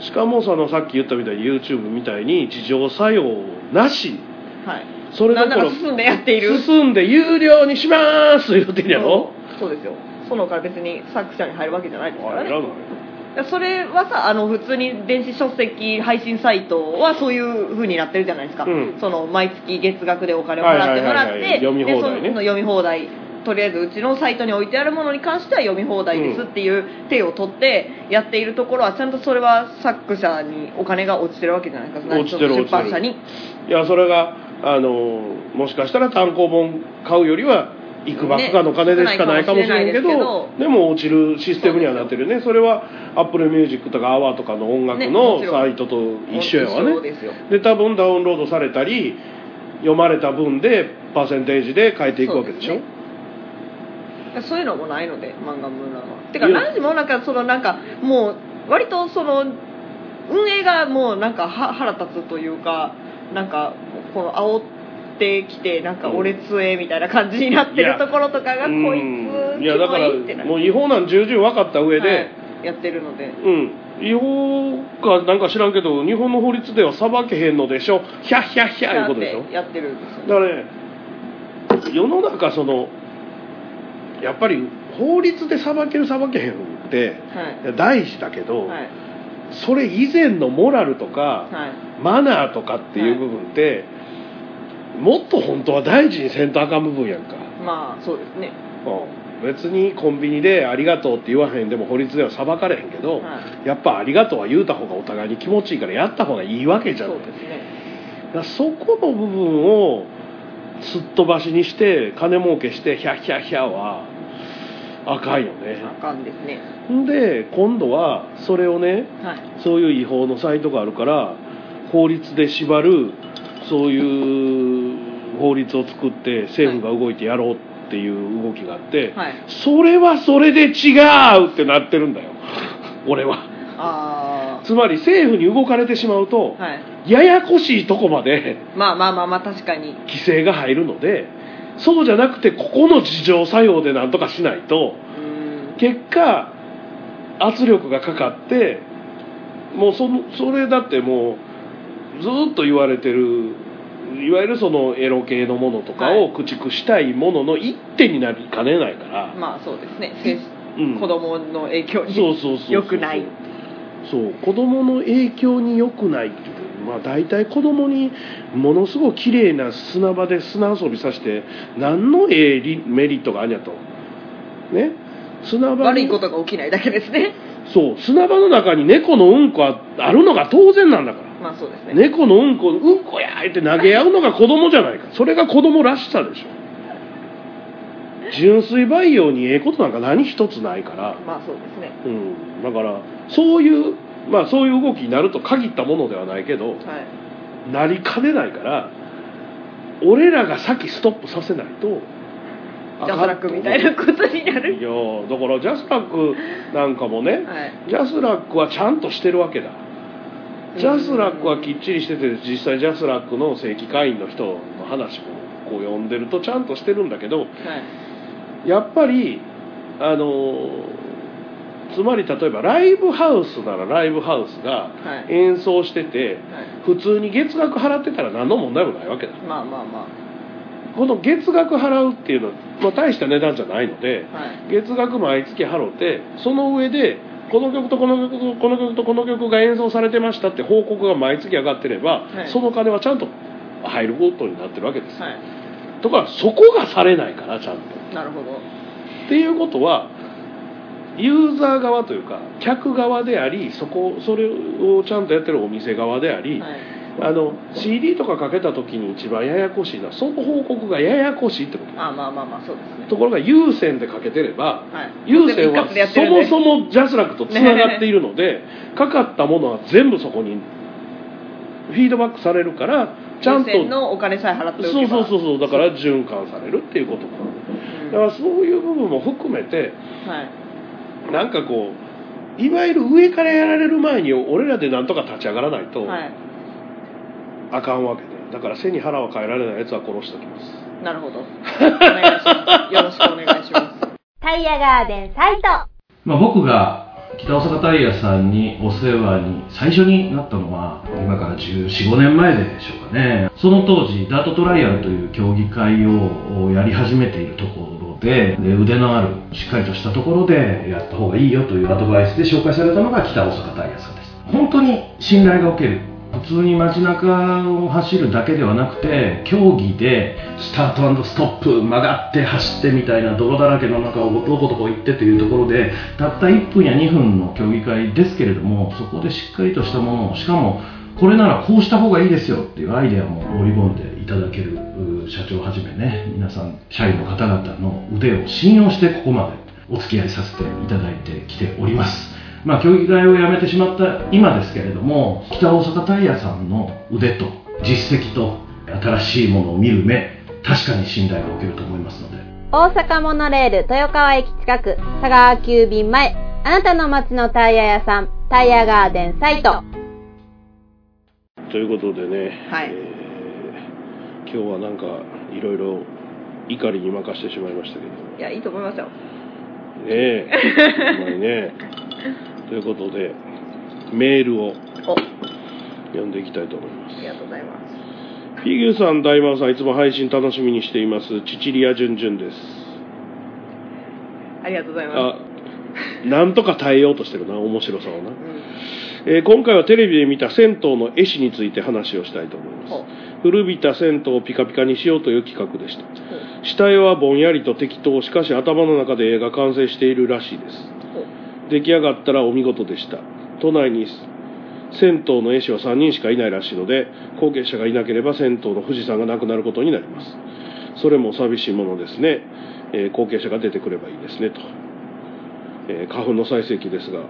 しかもそのさっき言ったみたいに YouTube みたいに自浄作用なし。はい。それどこ進んでやっている。進んで有料にします言うてんやろ？そうですよそのから別に作者に入るわけじゃないですからねそれはさあの普通に電子書籍配信サイトはそういう風になってるじゃないですか、うん。その毎月月額でお金を払ってもらって読み放題ね。でその読み放題。とりあえずうちのサイトに置いてあるものに関しては読み放題ですっていう手を取ってやっているところはちゃんとそれは作者にお金が落ちてるわけじゃないですか。落ちてる。出版社に。いやそれがあのもしかしたら単行本買うよりはいくばくかの金でしかないかもしれんけど,、ですけどでも落ちるシステムにはなってるね。それは Apple Music とか AWA とかの音楽ねのサイトと一緒やわねで多分ダウンロードされたり読まれた分でパーセンテージで変えていくわけでしょ。そういうのもないので漫画村は。てか何時もなんかそのなんかもう割とその運営がもうなんかは腹立つというかなんかこの煽ってきてなんか俺強えみたいな感じになってるところとかがこいつうんいやだからもう違法なん重々分かった上で、はいやってるので。うん。違法かなんか知らんけど日本の法律では裁けへんのでしょ。ヒャッヒャッヒャいうことでしょ。やってるんですよ。だからね世の中そのやっぱり法律で裁ける裁けへんってはい。大事だけど、はい。それ以前のモラルとか、はい。マナーとかっていう部分って、もっと本当は大事にせんとあかん部分やんか、まあそうですね。うん。別にコンビニで「ありがとう」って言わへんでも法律では裁かれへんけど、はやっぱ「ありがとう」は言うた方がお互いに気持ちいいからやった方がいいわけじゃんそうですね。だそこの部分をすっ飛ばしにして金儲けしてヒャッヒャッヒャはあかんよね。あかんですね。んで今度はそれをねはい。そういう違法のサイトがあるから法律で縛るそういう法律を作って政府が動いてやろうっていう動きがあって、はい。それはそれで違うってなってるんだよ。俺は。あつまり政府に動かれてしまうとあはい。ややこしいとこまでまあまあまあまあ確かに。規制が入るのでそうじゃなくてここの自浄作用でなんとかしないとうん。結果圧力がかかってもうそのそれだってもうずーっと言われてるいわゆるそのエロ系のものとかを駆逐したいものの一手になりかねないから、まあそうですね。精うん。子供の影響にそうそうそうそう。良くない。そう。子供の影響に良くないっていうまあ大体子供にものすごい綺麗な砂場で砂遊びさせて何のええリメリットがあるんやと。ね。砂場に悪いことが起きないだけですね。そう。砂場の中に猫のうんこはあるのが当然なんだからまあそうですね。猫のうんこうんこやーって投げ合うのが子供じゃないか。それが子供らしさでしょ。純粋培養にええことなんか何一つないから。まあそうですね。うん、だからそういうまあそういう動きになると限ったものではないけどはい。なりかねないから俺らが先ストップさせないとジャスラックみたいなことになる。いやーだからジャスラックなんかもね、はい。ジャスラックはちゃんとしてるわけだジャスラックはきっちりしてて実際ジャスラックの正規会員の人の話もこう読んでるとちゃんとしてるんだけどはい。やっぱりあのーつまり例えばライブハウスならライブハウスがはい。演奏しててはい。普通に月額払ってたら何の問題もないわけだまあまあまこの月額払うっていうのは、まあ、大した値段じゃないのであはい。月額毎月払ってその上でこの曲とこの曲とこの曲とこの曲が演奏されてましたって報告が毎月上がってれば、はい。その金はちゃんと入ることになってるわけです、はい。とかそこがされないからちゃんと。なるほど。っていうことはユーザー側というか客側でありそこそれをちゃんとやってるお店側であり、はいあの CD とかかけた時に一番ややこしいのはその報告がややこしいってこと。まあまあまあまあそうですね。ところが有線でかけてればはい。有線はそもそもジャスラックとつながっているので、かかったものは全部そこにフィードバックされるからちゃんとお金さえ払っておそうけばそうそうそう。だから循環されるっていうこと。うん。だからそういう部分も含めてはい。なんかこういわゆる上からやられる前に俺らでなんとか立ち上がらないとはいあかんわけで。だから背に腹は変えられないやつは殺しておきます。なるほど。お願いします。よろしくお願いします。タイヤガーデンサイト。まあ、僕が北大阪タイヤさんにお世話に最初になったのは今から1415年前でしょうかね。その当時ダートトライアルという競技会をやり始めているところでで腕のあるしっかりとしたところでやった方がいいよというアドバイスで紹介されたのが北大阪タイヤさんです。本当に信頼がおける普通に街中を走るだけではなくて競技でスタートストップ曲がって走ってみたいな泥だらけの中をどこどこ行ってというところでたった1分や2分の競技会ですけれどもそこでしっかりとしたものをしかもこれならこうした方がいいですよっていうアイデアも盛り込んでいただける社長はじめね皆さん社員の方々の腕を信用してここまでお付き合いさせていただいてきております。まあ、競技会をやめてしまった今ですけれども北大阪タイヤさんの腕と実績と新しいものを見る目確かに信頼がおけると思いますので。大阪モノレール豊川駅近く佐川急便前あなたの街のタイヤ屋さんタイヤガーデンサイト。ということでね、はい。えー今日はなんかいろいろ怒りに任してしまいましたけど。いやいいと思いますよ。ねえ ほんまにねということでメールをお。読んでいきたいと思います。ありがとうございます。ピギュさん大魔王さんいつも配信楽しみにしています。チチリアジュンジュンです。ありがとうございまあなんとか耐えようとしてるな面白さをな。す、うん。えー今回はテレビで見た銭湯の絵師について話をしたいと思います。古びた銭湯をピカピカにしようという企画でした。死体はぼんやりと適当しかし頭の中で絵が完成しているらしいです出来上がったらお見事でした。都内に銭湯の絵師は3人しかいないらしいので後継者がいなければ銭湯の富士山がなくなることになります。それも寂しいものですね、えー後継者が出てくればいいですねと、えー花粉の最盛期ですが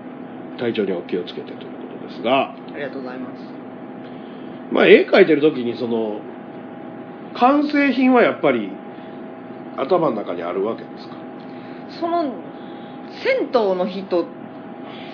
体調にはお気をつけてということですが。ありがとうございます。まあ絵描いてる時にその完成品はやっぱり頭の中にあるわけですか？その銭湯の人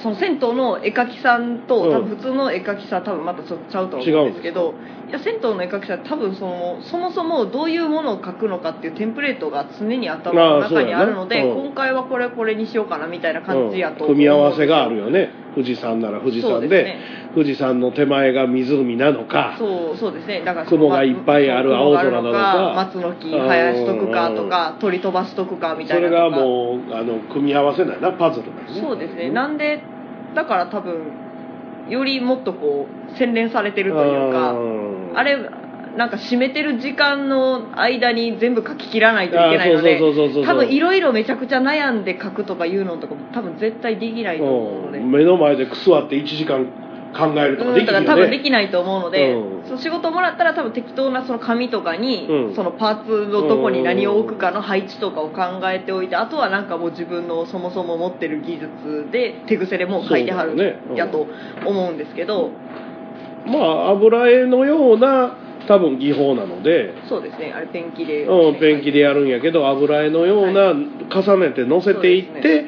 その銭湯の絵描きさんと、うん。多分普通の絵描きさん多分またちょっとちゃうと思うんですけどいや銭湯の絵描きさん多分そのそもそもどういうものを描くのかっていうテンプレートが常に頭の中にあるので、うん今回はこれこれにしようかなみたいな感じやとうん組み合わせがあるよよね富士山なら富士山でね。富士山の手前が湖なのかそうそうですね。だから雲がいっぱいある青空なのか松の木生やしとくかとか鳥飛ばしとくかみたそれいなとか。がもうあの組み合わせないなパズルだよね。そうですね。なんでだから多分よりもっとこう洗練されてるというかうん。あれなんか締めてる時間の間に全部書き切らないといけないので多分いろいろめちゃくちゃ悩んで書くとかいうのとかも多分絶対できないと思うので、うん目の前で座って1時間考えるとかうん、できるよね。多分できないと思うので、うん。その仕事もらったら多分適当なその紙とかに、うん。そのパーツのどこに何を置くかの配置とかを考えておいてあとはなんかもう自分のそもそも持ってる技術で手癖でもう書いてはるやと思うんですけど、まあ油絵のような多分技法なので、そうですね。あれペンキで、うん、ペンキでやるんやけど油絵のようなは重ねて乗せていって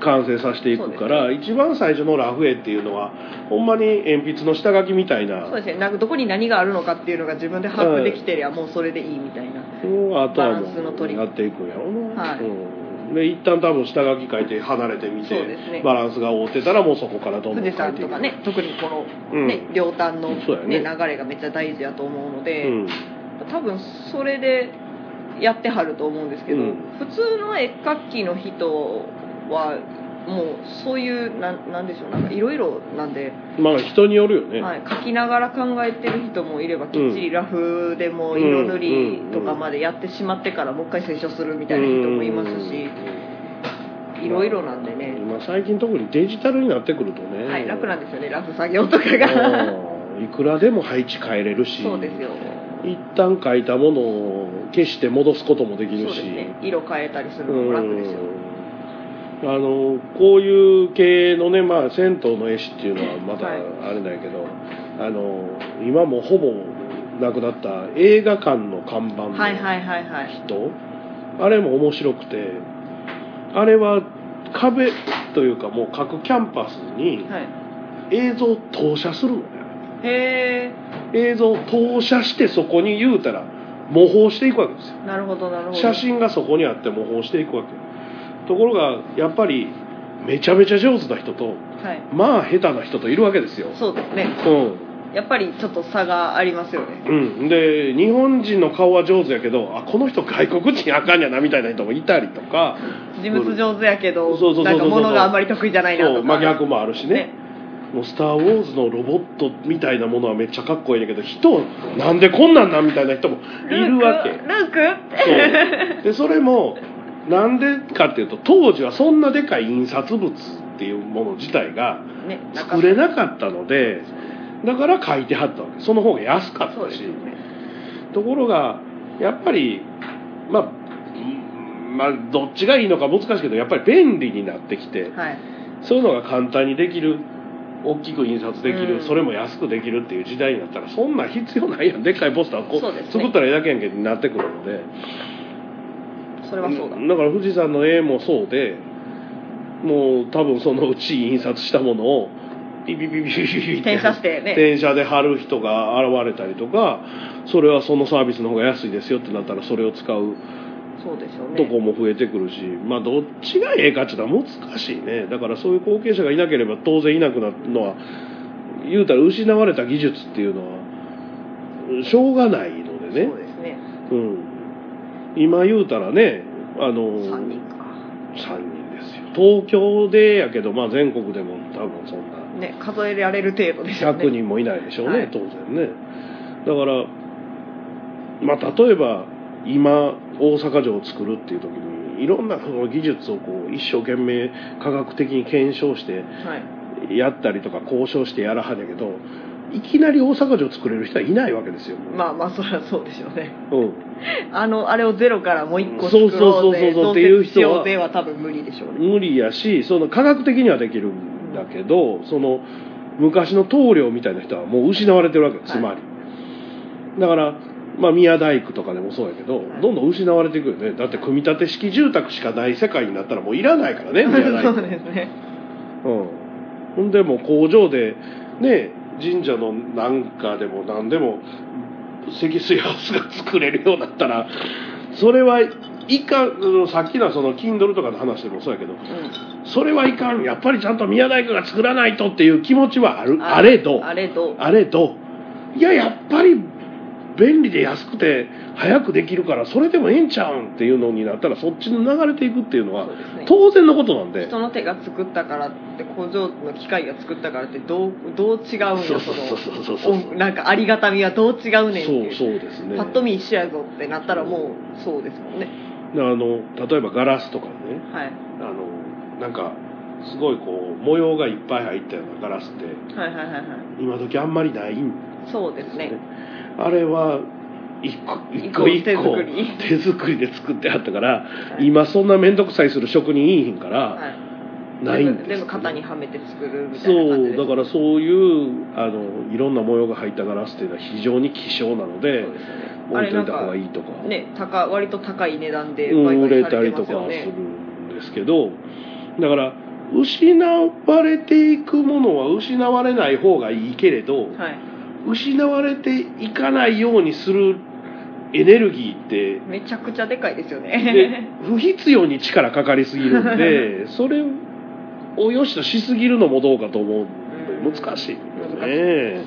完成させていくから、一番最初のラフ絵っていうのはほんまに鉛筆の下書きみたいな。そうですね。なんかどこに何があるのかっていうのが自分で把握できてりゃもうそれでいいみたいな、うんあとはもバランスの取りうやっていくんやろうな、はい。うん、で一旦多分下書き書いて離れてみて、ね。バランスが合うてたらもうそこからどんどん書いていく。山とかね特にこの、ねうん。両端の、ねね。流れがめっちゃ大事やと思うので、うん。多分それでやってはると思うんですけど、うん。普通の絵描きの人はもうそういうなんなんでしょうなんかいろいろなんで、まあ人によるよね、はい、描きながら考えてる人もいればきっちりラフでもうん色塗りとかまでやってしまってからもう一回清書するみたいな人もいますし。いろいろなんでね、今最近特にデジタルになってくるとね、はい、楽なんですよねラフ作業とかが。うん。いくらでも配置変えれるし。そうですよ。一旦書いたものを消して戻すこともできるし。ね。色変えたりするのも楽ですよ。うんあのこういう系のね、まあ、銭湯の絵師っていうのはまだはい。あれだけど、あの今もうほぼなくなった映画館の看板のはいはいはいはい。人？あれも面白くてあれは壁というかもう各キャンパスにはい。映像を投射するのね。へ映像を投射してそこに言うたら模倣していくわけですよ。えなるほどなるほど。写真がそこにあって模倣していくわけところがやっぱりめちゃめちゃ上手な人とはい。まあ下手な人といるわけですよ。そうですね。うん。やっぱりちょっと差がありますよね。うん、で日本人の顔は上手やけどあこの人外国人あかんやなみたいな人もいたりとか。事務上手やけどなんか物があんまり得意じゃないなとか。そう真逆もあるしね。ね。もう「スター・ウォーズ」のロボットみたいなものはめっちゃかっこいいんだけど人なんでこんなんなんみたいな人もいるわけ。ルークルーク？そう。でそれもなんでかっていうと当時はそんなでかい印刷物っていうもの自体が作れなかったのでだから書いてはったわけ。その方が安かったし。ね。ところがやっぱりまあうんまあどっちがいいのか難しいけどやっぱり便利になってきてはい。そういうのが簡単にできる大きく印刷できる、うん。それも安くできるっていう時代になったらそんなん必要ないやん。でっかいポスターこそうね。作ったらええだけやんけになってくるのでそれはそうだ。だから富士山の絵もそうでもう多分そのうち印刷したものをピピピピピピピって転写してね。転写で貼る人が現れたりとかそれはそのサービスの方が安いですよってなったらそれを使うそうでしょうね。とこも増えてくるし、まあどっちがええかっていうのは難しいね。だからそういう後継者がいなければ当然いなくなるのは言うたら失われた技術っていうのはしょうがないのでね。そうですね。うん、今言うたらねあの3人か。3人ですよ。東京でやけど、まあ、全国でも多分そんなね数えられる程度ですよね。100人もいないでしょうね、はい。当然ね。だからまあ例えば今大阪城を作るっていう時にいろんなその技術をこう一生懸命科学的に検証してはい。やったりとか交渉してやらはんやけどいきなり大阪城作れる人はいないわけですよ。まあまあそりゃそうでしょうね。うん。あのあれをゼロからもう一個そう作そうそうそうろうぜそう。っていう人はは多分無理でしょうね。無理やしその科学的にはできるんだけどその昔の棟梁みたいな人はもう失われてるわけつまり、だから、まあ、宮大工とかでもそうやけどはい。どんどん失われていくよね。だって組み立て式住宅しかない世界になったらもういらないからね宮大 そ工うですね。うん。ほんでもう工場でね神社のなんかでも何でも積水ハウスが作れるようになったらそれはいかんうんさっきのその Kindle とかの話でもそうやけどうそれはいかん。やっぱりちゃんと宮大工が作らないとっていう気持ちはある。んあれどあれどあれどいややっぱり便利で安くて早くできるからそれでもええんちゃうんっていうのになったらそっちに流れていくっていうのは当然のことなんで。人の手が作ったからって工場の機械が作ったからってどうどう違うんやそうそそうそうそうなんかありがたみはどう違うねんってそう。いうそうですね。パッと見一緒やぞってなったらもうそうですもんね。あの例えばガラスとかね。はい。あのなんかすごいこう模様がいっぱい入ったようなガラスってはいはいはいはい。今時あんまりないんそうですねあれは一個一個一手個作り。手作りで作ってあったから、はい今そんな面倒くさいする職人いいひんから、はい。ないんです全部型にはめて作るみたそいな感じです。うだからそういうあのいろんな模様が入ったガラスっていうのは非常に希少なのででね。あ置いといた方がいいとか。ね高割と高い値段でうん売れたりとかするんですけどだから失われていくものは失われない方がいいけれど、はい失われていかないようにするエネルギーってめちゃくちゃでかいですよでね不必要に力かかりすぎるんで それを良しとしすぎるのもどうかと思う。うん難しいよね。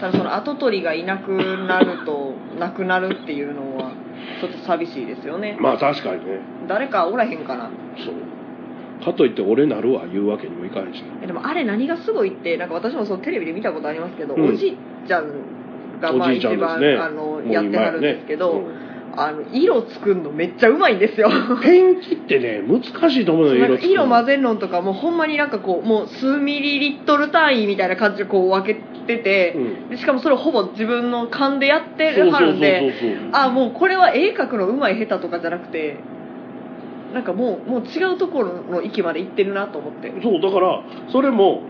ただその跡取りがいなくなるとなくなるっていうのはちょっと寂しいですよね。まあ確かにね。誰かおらへんかな。そうかといって俺なるわ言うわけにもいかへんしでもあれ何がすごいってなんか私もそのテレビで見たことありますけど、うん。おじいちゃんがまあ一番、ねあのやってはるんですけど、今やねあの色作るのめっちゃうまいんですよ。うんペンキってね難しいと思うのよなん色色混ぜるのとかもうほんまになんかこうもう数ミリリットル単位みたいな感じでこう分けてて、うん。でしかもそれをほぼ自分の勘でやってそうそうそうはるんであもうこれは絵描くのうまい下手とかじゃなくてなんかもうもう違うところの域まで行ってるなと思って。そうだからそれも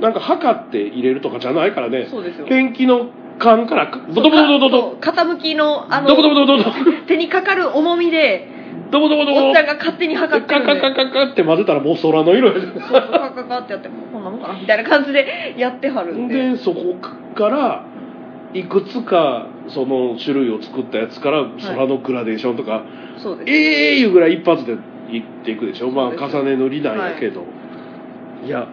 なんか測って入れるとかじゃないからね。そうですよ。ペンキの缶からボトボトボトボそうト傾きのあのドボドボドボド。ボ 手にかかる重みでドボドボドボおっちゃんが勝手に測ってカカるんでカカカって混ぜたらもう空の色やでそうカカカってやってこんなもんかなみたいな感じでやってはるんででそこからいくつかその種類を作ったやつから空のグラデーションとか、そうです。ええいうぐらい一発でいっていくでしょ？まあ重ね塗りなんやけど、い、や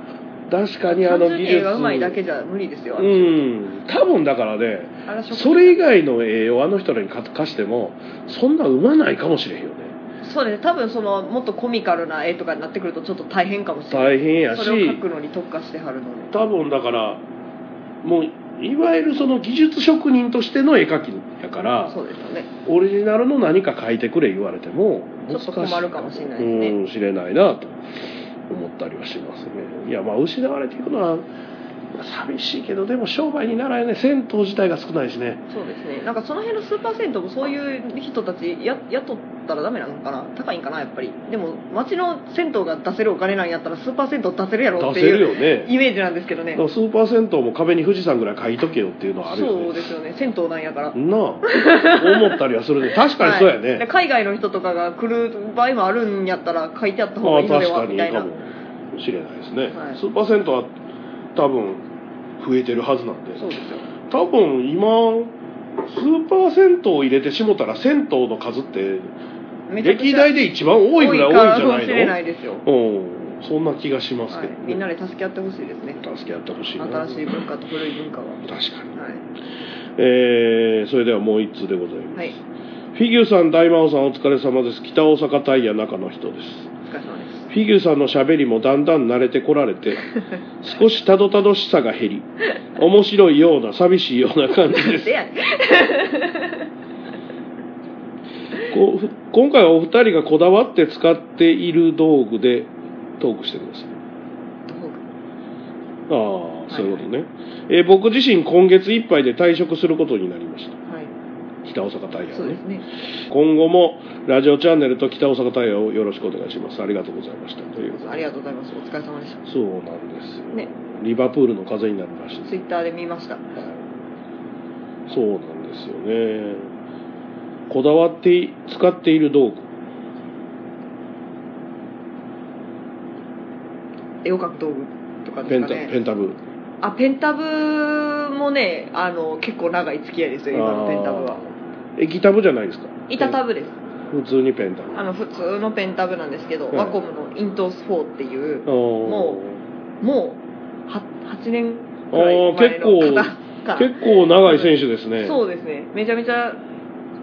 確かにあの技術。うまいだけじゃ無理ですよ、うん。多分だからねそれ以外の絵をあの人らに貸してもそんな生まないかもしれへんよね。そうですね。多分そのもっとコミカルな絵とかになってくるとちょっと大変かもしれない。大変やし。それを描くのに特化してはるので多分だからもういわゆるその技術職人としての絵描きやからそうですよね。オリジナルの何か描いてくれ言われてもちょっと困るかもしれないですね。うん知れないなと思ったりはしますね。いやまあ失われていくのは寂しいけどでも商売にならないね。銭湯自体が少ないしね。そうですね。なんかその辺のスーパー銭湯もそういう人たちや雇ったらダメなのかな？高いんかな？やっぱり。でも町の銭湯が出せるお金なんやったらスーパー銭湯出せるやろっていうよね。イメージなんですけどね。スーパー銭湯も壁に富士山ぐらい書いとけよっていうのはあるよね。そうですよね。銭湯なんやから。なあ。思ったりはするね。確かにそうやね、はいで海外の人とかが来る場合もあるんやったら書いてあった方まあがいいので確はみたいな。かもしれないですね、はい。スーパー銭湯は多分増えてるはずなんで。そうですよ。多分今スーパー銭湯を入れてしもたら銭湯の数って歴代で一番多いぐらい多いんじゃかもしれなないいですよ、のうん。そんな気がしますけど、はい、みんなで助け合ってほしいですね。助け合ってほしいな。新しい文化と古い文化は。確かに、はい、えーそれではもう一通でございます、はい、フィギュさん大魔王さんお疲れ様です。北大阪タイヤ中の人です。お疲れ様ですフィギュさんのしゃべりもだんだん慣れてこられて少したどたどしさが減り面白いような寂しいような感じです。こ今回はお二人がこだわって使っている道具でトークしてください。ああそういうことね、えー僕自身今月いっぱいで退職することになりました。はい北大阪タイヤをね。ね。今後もラジオチャンネルと北大阪タイヤをよろしくお願いします。ありがとうございました。というありがとうございます。お疲れ様でした。そうなんですよ、ね。リバプールの風になるらしいですツイッターで見ました。はい。そうなんですよね。こだわって使っている道具。絵を描く道具とかでペンタすかね。ペンタブあペンタブもねあの結構長い付き合いですよ今のペンタブはあー液タブじゃないですか。板タブです。普通にペンタブ。あの普通のペンタブなんですけど、はい。ワコムのイントース4っていうもももうは8年あくらいー前結構の方が結構長い選手ですね。そうですね。めちゃめちゃ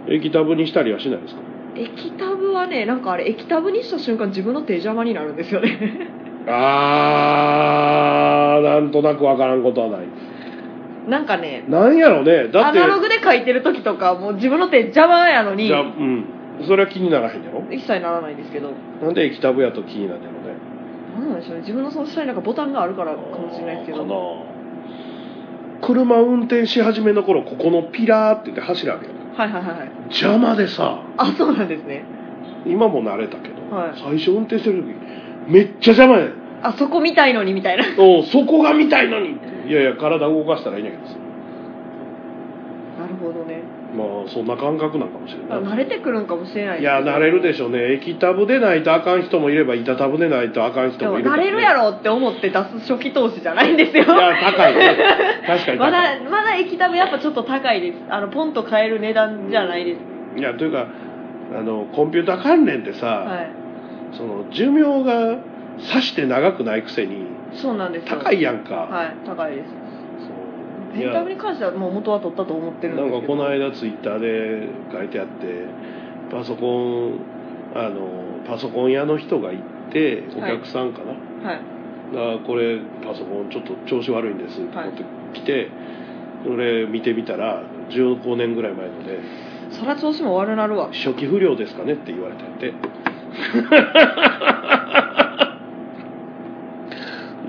液タブにしたりはしないですか？液タブはねなんかあれ液タブにした瞬間自分の手邪魔になるんですよね。あーなんとなくわからんことはないなんかねなんやろね。だってアナログで書いてる時とかもう自分の手邪魔やのにじゃあうん。それは気にならへんやろ？一切ならないんですけど。なんで液タブやと気になるんやろね。なんなんでしょうね。自分のその下になんかボタンがあるからかもしれないですけど。かな。車運転し始めの頃ここのピラーって言って柱あるやんはいはいはいはい。邪魔でさ。あそうなんですね。今も慣れたけど、はい。最初運転してる時めっちゃ邪魔やねん。あそこ見たいのにみたいな。おうそこが見たいのに。っていやいや体動かしたらいいんやけどさ。なるほどね。まあそんな感覚なんかもしれあない。慣れてくるんかもしれないいや慣れるでしょうね。液タブでないとあかん人もいれば板タブでないとあかん人でももいるから。ね慣れるやろって思って出す初期投資じゃないんですよ。いや高いね確かに高い。まだまだ液タブやっぱちょっと高いです。あのポンと買える値段じゃないです、いやというかあのコンピューター関連ってさ、はい。その寿命がさして長くないくせにそうなんですよ。高いやんか、はい高いです。そう。いペンタブにや関してはもう元は取ったと思ってるんなんかですけど。この間ツイッターで書いてあってパソコンあのパソコン屋の人が行ってお客さんかな、はい。あこれパソコンちょっと調子悪いんですって持ってきて、それ見てみたら15年ぐらい前のでそら調子も悪なるわ。初期不良ですかねって言われたんで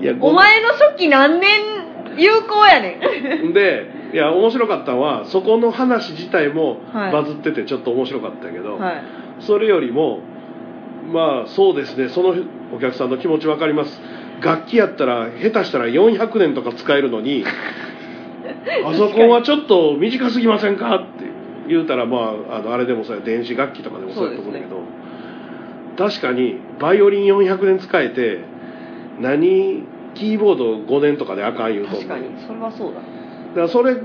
いやごお前の初期何年有効やねん。でいや面白かったのはそこの話自体もはい。バズっててちょっと面白かったけど、はい。それよりもまあそうですね。そのお客さんの気持ち分かります。楽器やったら下手したら400年とか使えるのにパソコンはちょっと短すぎませんかって言うたらまああのあれでもそうや電子楽器とかでもそうやと思うんだけど、確かにバイオリン400年使えて何キーボード5年とかであかん言うと。確かに。それはそうだ。だからそれ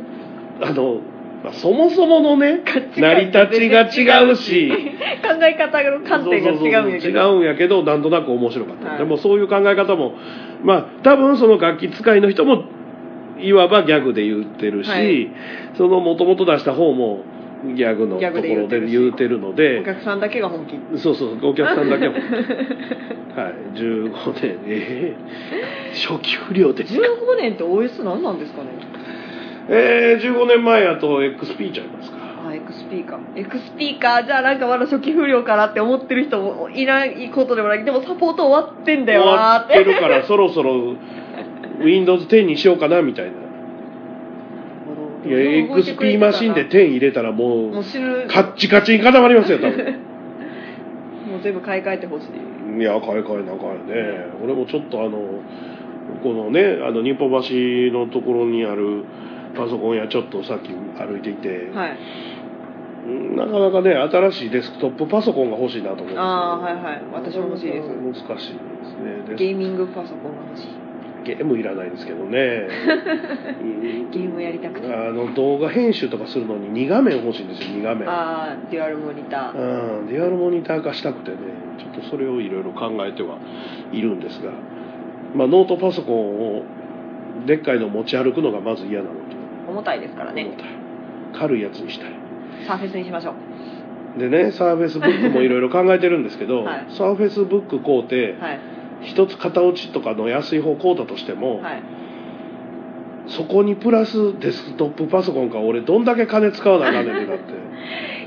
あの、まあそもそものね価成り立ちが違うし。考え方の観点が違うんやけど。違うんやけどなんとなく面白かった、はい。でもそういう考え方もまあ多分その楽器使いの人もいわばギャグで言ってるし、はい。そのもともと出した方もギャグのところでで言うてるのおで客さんだけが本気。そうそうお客さんだけも はい15年。ええ初期不良ですか？15年って OS 何なんですかね？えー、15年前やと XP ちゃいますか。あ XP か XP かじゃあなんかまだ初期不良かなって思ってる人もいないことでもない。でもサポート終わってんだよ終なーっわっててるからそろそろ Windows 10にしようかなみたいないや XP マシンで10入れたらもうもう死ぬ。カッチカチに固まりますよ多分。もう全部買い替えてほしい。いや買い替えなあかんよね。俺もちょっとあのこのねあの日本橋のところにあるパソコン屋ちょっとさっき歩いていて、はい。うんなかなかね新しいデスクトップパソコンが欲しいなと思うんですよ。ああはいはい。私も欲しいです。難しいですね。でゲーミングパソコンが欲しいゲームいらないですけどね。ゲームやりたくて。あの動画編集とかするのに2画面欲しいんですよ2画面。ああデュアルモニター。うんデュアルモニター化したくてね。ちょっとそれをいろいろ考えてはいるんですが、まあ、ノートパソコンをでっかいの持ち歩くのがまず嫌なのと。重たいですからね。重たい。軽いやつにしたい。サーフェスにしましょう。でねサーフェスブックもいろいろ考えてるんですけど、はい。サーフェスブック買うてはい一つ型落ちとかの安い方買うたとしても、はい。そこにプラスデスクトップパソコンか俺どんだけ金使わなあかんねんってだって。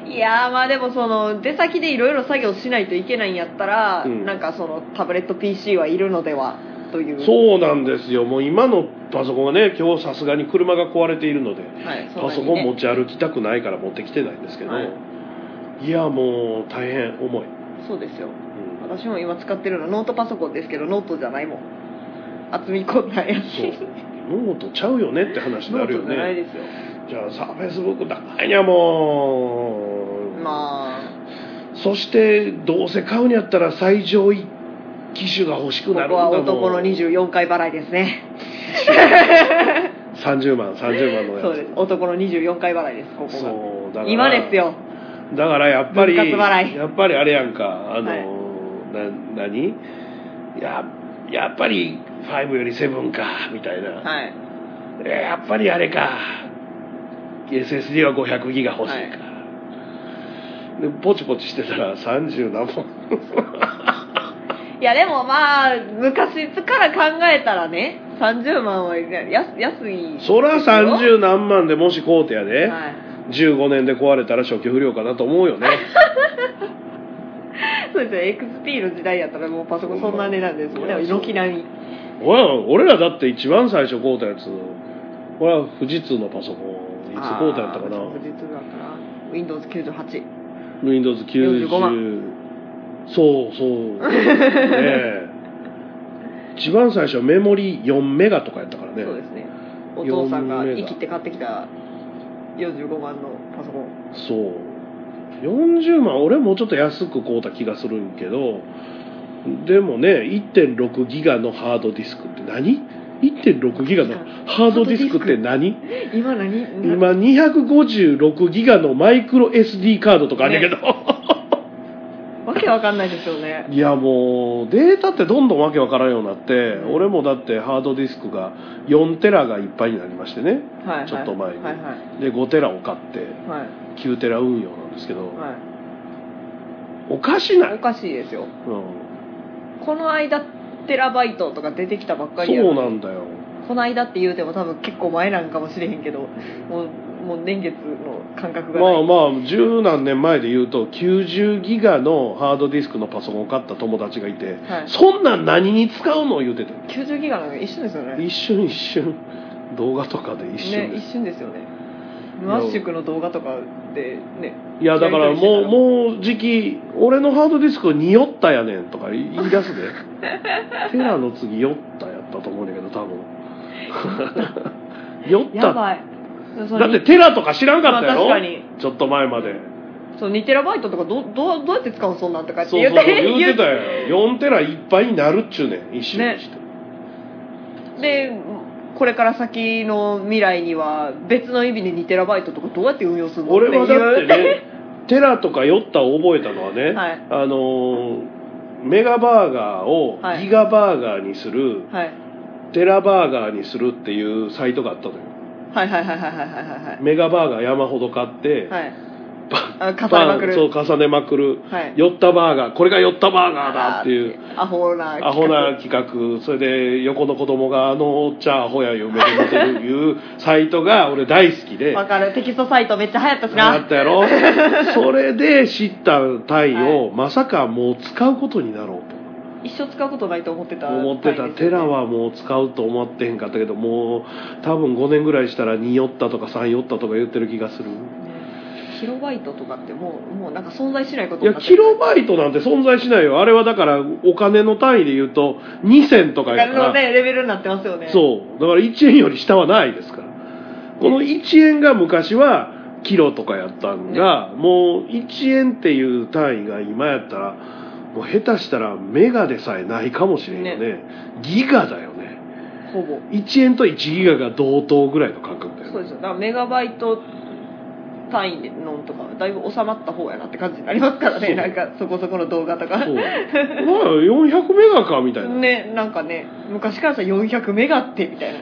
いやーまあでもその出先でいろいろ作業しないといけないんやったら、うん。なんかそのタブレット PC はいるのではという。そうなんですよ。もう今のパソコンはね今日さすがに車が壊れているのではいね。パソコン持ち歩きたくないから持ってきてないんですけど、はい。い、やもう大変重い、そうですよ。うん私も今使ってるのはノートパソコンですけどノートじゃないもん。厚みこんなんやしそう。ノートちゃうよねって話にノなるよートじゃないねですよ。じゃあさフェイスブック高いにゃもう。まあ。そしてどうせ買うんやったら最上位機種が欲しくここなるんだもん。は男の24回払いですね。30万30万のやつ。そうです。男の24回払いですここが。そうだから。今ですよ。だからやっぱりやっぱりあれやんか。あの、はいな何？ややっぱり5より7かみたいな、はい。えやっぱりあれか。SSD は500ギガ欲しいか、でポチポチしてたら30何本いやでもまあ昔から考えたらね30万は安安い。そら30何万でもし買うてやで、はい。15年で壊れたら初期不良かなと思うよね そうですよ XP の時代やったらもうパソコンそんな値段ですもんね。軒並み。俺ら俺らだって一番最初買うたやつ。これは富士通のパソコン。いつ買うたやったかな。富士通だから Windows98 Windows90 45そうそう。ねえ。一番最初メモリ4メガとかやったからね。そうですね。お父さんが4メガ。生きて買ってきた45万のパソコン。そう40万俺もうちょっと安く買うた気がするんけどでもね1.6ギガのハードディスクって何 ?1.6 ギガのハードディスクって何？今何？今256ギガのマイクロ SD カードとかあるんやけど、わけわかんないですよね。いやもうデータってどんどんわけわからんようになって俺もだってハードディスクが4テラがいっぱいになりましてね。はいはい。ちょっと前に。はいはいで5テラを買ってはい。9テラ運用ですけどはい。おかしない、おかしいですよ。うん、この間テラバイトとか出てきたばっかりやそうなんだよ。この間って言うても多分結構前なんかもしれへんけどもうもう年月の感覚がない。まあまあ十何年前で言うと90ギガのハードディスクのパソコンを買った友達がいて、はい。そんなん何に使うの言うてて。90ギガの一瞬ですよね。一瞬一瞬動画とかで一瞬ねです。一瞬ですよね圧縮の動画とかでねいやだからもうもう時期俺のハードディスクに酔ったやねんとか言い出すで。テラの次酔ったやったと思うんだけど多分。酔った。やばい。そだってテラとか知らんかったやろ、まあ確かに。ちょっと前まで。そう2テラバイトとかどどうどうやって使うのそんなんとかって。そうそうそう言って言うてたよ。4テラいっぱいになるっちゅうねん一瞬にして、でこれから先の未来には別の意味で2テラバイトとかどうやって運用するの俺はだってねテラとか酔ったを覚えたのはね、はい。あのーメガバーガーをはい。ギガバーガーにする、はい。テラバーガーにするっていうサイトがあったのよ。はいはいはいはいはいはいはい。メガバーガー山ほど買って、はい重ねまくる。そう重ねまくる、はい。寄ったバーガーこれが寄ったバーガーだっていう。アホなアホな企画。それで横の子供があのおっちゃんアホやいう目で見てるいう サイトが俺大好きで。わかる。テキストサイトめっちゃ流行ったしな。あったやろ？それで知ったタイを、まさかもう使うことになろう一生使うことないと思ってたと思ってた、テラはもう使うと思ってへんかったけどもう多分5年ぐらいしたら2寄ったとか3寄ったとか言ってる気がするキロバイトとかってもうもうなんか存在しないこといやキロバイトなんて存在しないよ。あれはだからお金の単位で言うと2000とかやから。のねレベルになってますよね。そう。だから1円より下はないですから。この1円が昔はキロとかやったんが、もう1円っていう単位が今やったらもう下手したらメガでさえないかもしれんよね。ギガだよね。ほぼ。1円と1ギガが同等ぐらいの感覚だよね。そうですよ。だからメガバイト単位のとかだいぶ収まった方やなって感じになりますからね。なんかそこそこの動画とか。まあ400メガかみたいな、ねなんかね昔からさ400メガってみたいな。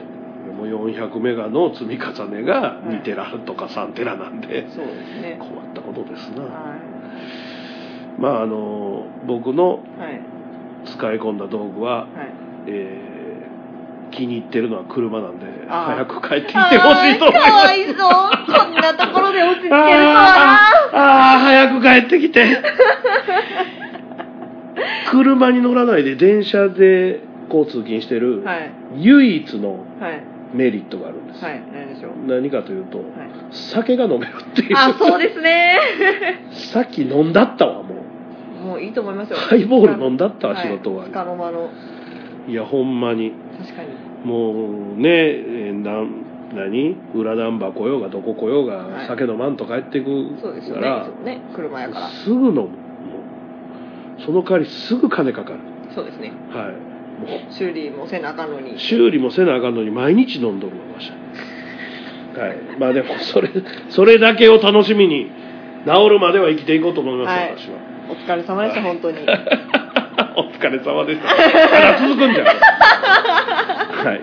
もう400メガの積み重ねが2テラとか3テラなんで、そうですね。困ったことですな、はまああの僕のいはい。使い込んだ道具は、はい。えー気に入ってるのは車なんで早く帰ってきてほしいと思います。かわいそう。こんなところで落ち着けるとはあーあー早く帰ってきて。車に乗らないで電車でこう通勤してる唯一のはいメリットがあるんです、はい。何でしょう。何かというと、はい。酒が飲めるっていう。あそうですね。さっき飲んだったわももういいと思いますよ。ハイボール飲んだったわはい。仕事終わり。つかの間の。ういやほんまに。確かにもうねえーなん何裏ナンバー来ようがどこ来ようが、はい。酒飲まんと帰ってくそうですよね。からそうね車やから。すぐ飲むもうその代わりすぐ金かかる。そうですね。はい。も修理もせなあかんのに。う修理もせなあかんのに毎日飲んどるわわしは。い。まあでもそれそれだけを楽しみに治るまでは生きていこうと思います、はい。私は。お疲れ様でした本当に。お疲れ様でした。まだ続くんじゃんはい。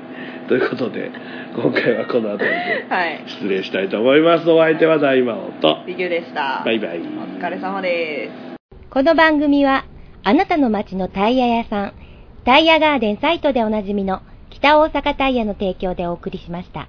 ということで今回はこの辺りではい。失礼したいと思います。お相手は大魔王と。ビギュでした。バイバイ。お疲れ様です。この番組は、あなたの街のタイヤ屋さん、タイヤガーデンサイトでおなじみの北大阪タイヤの提供でお送りしました。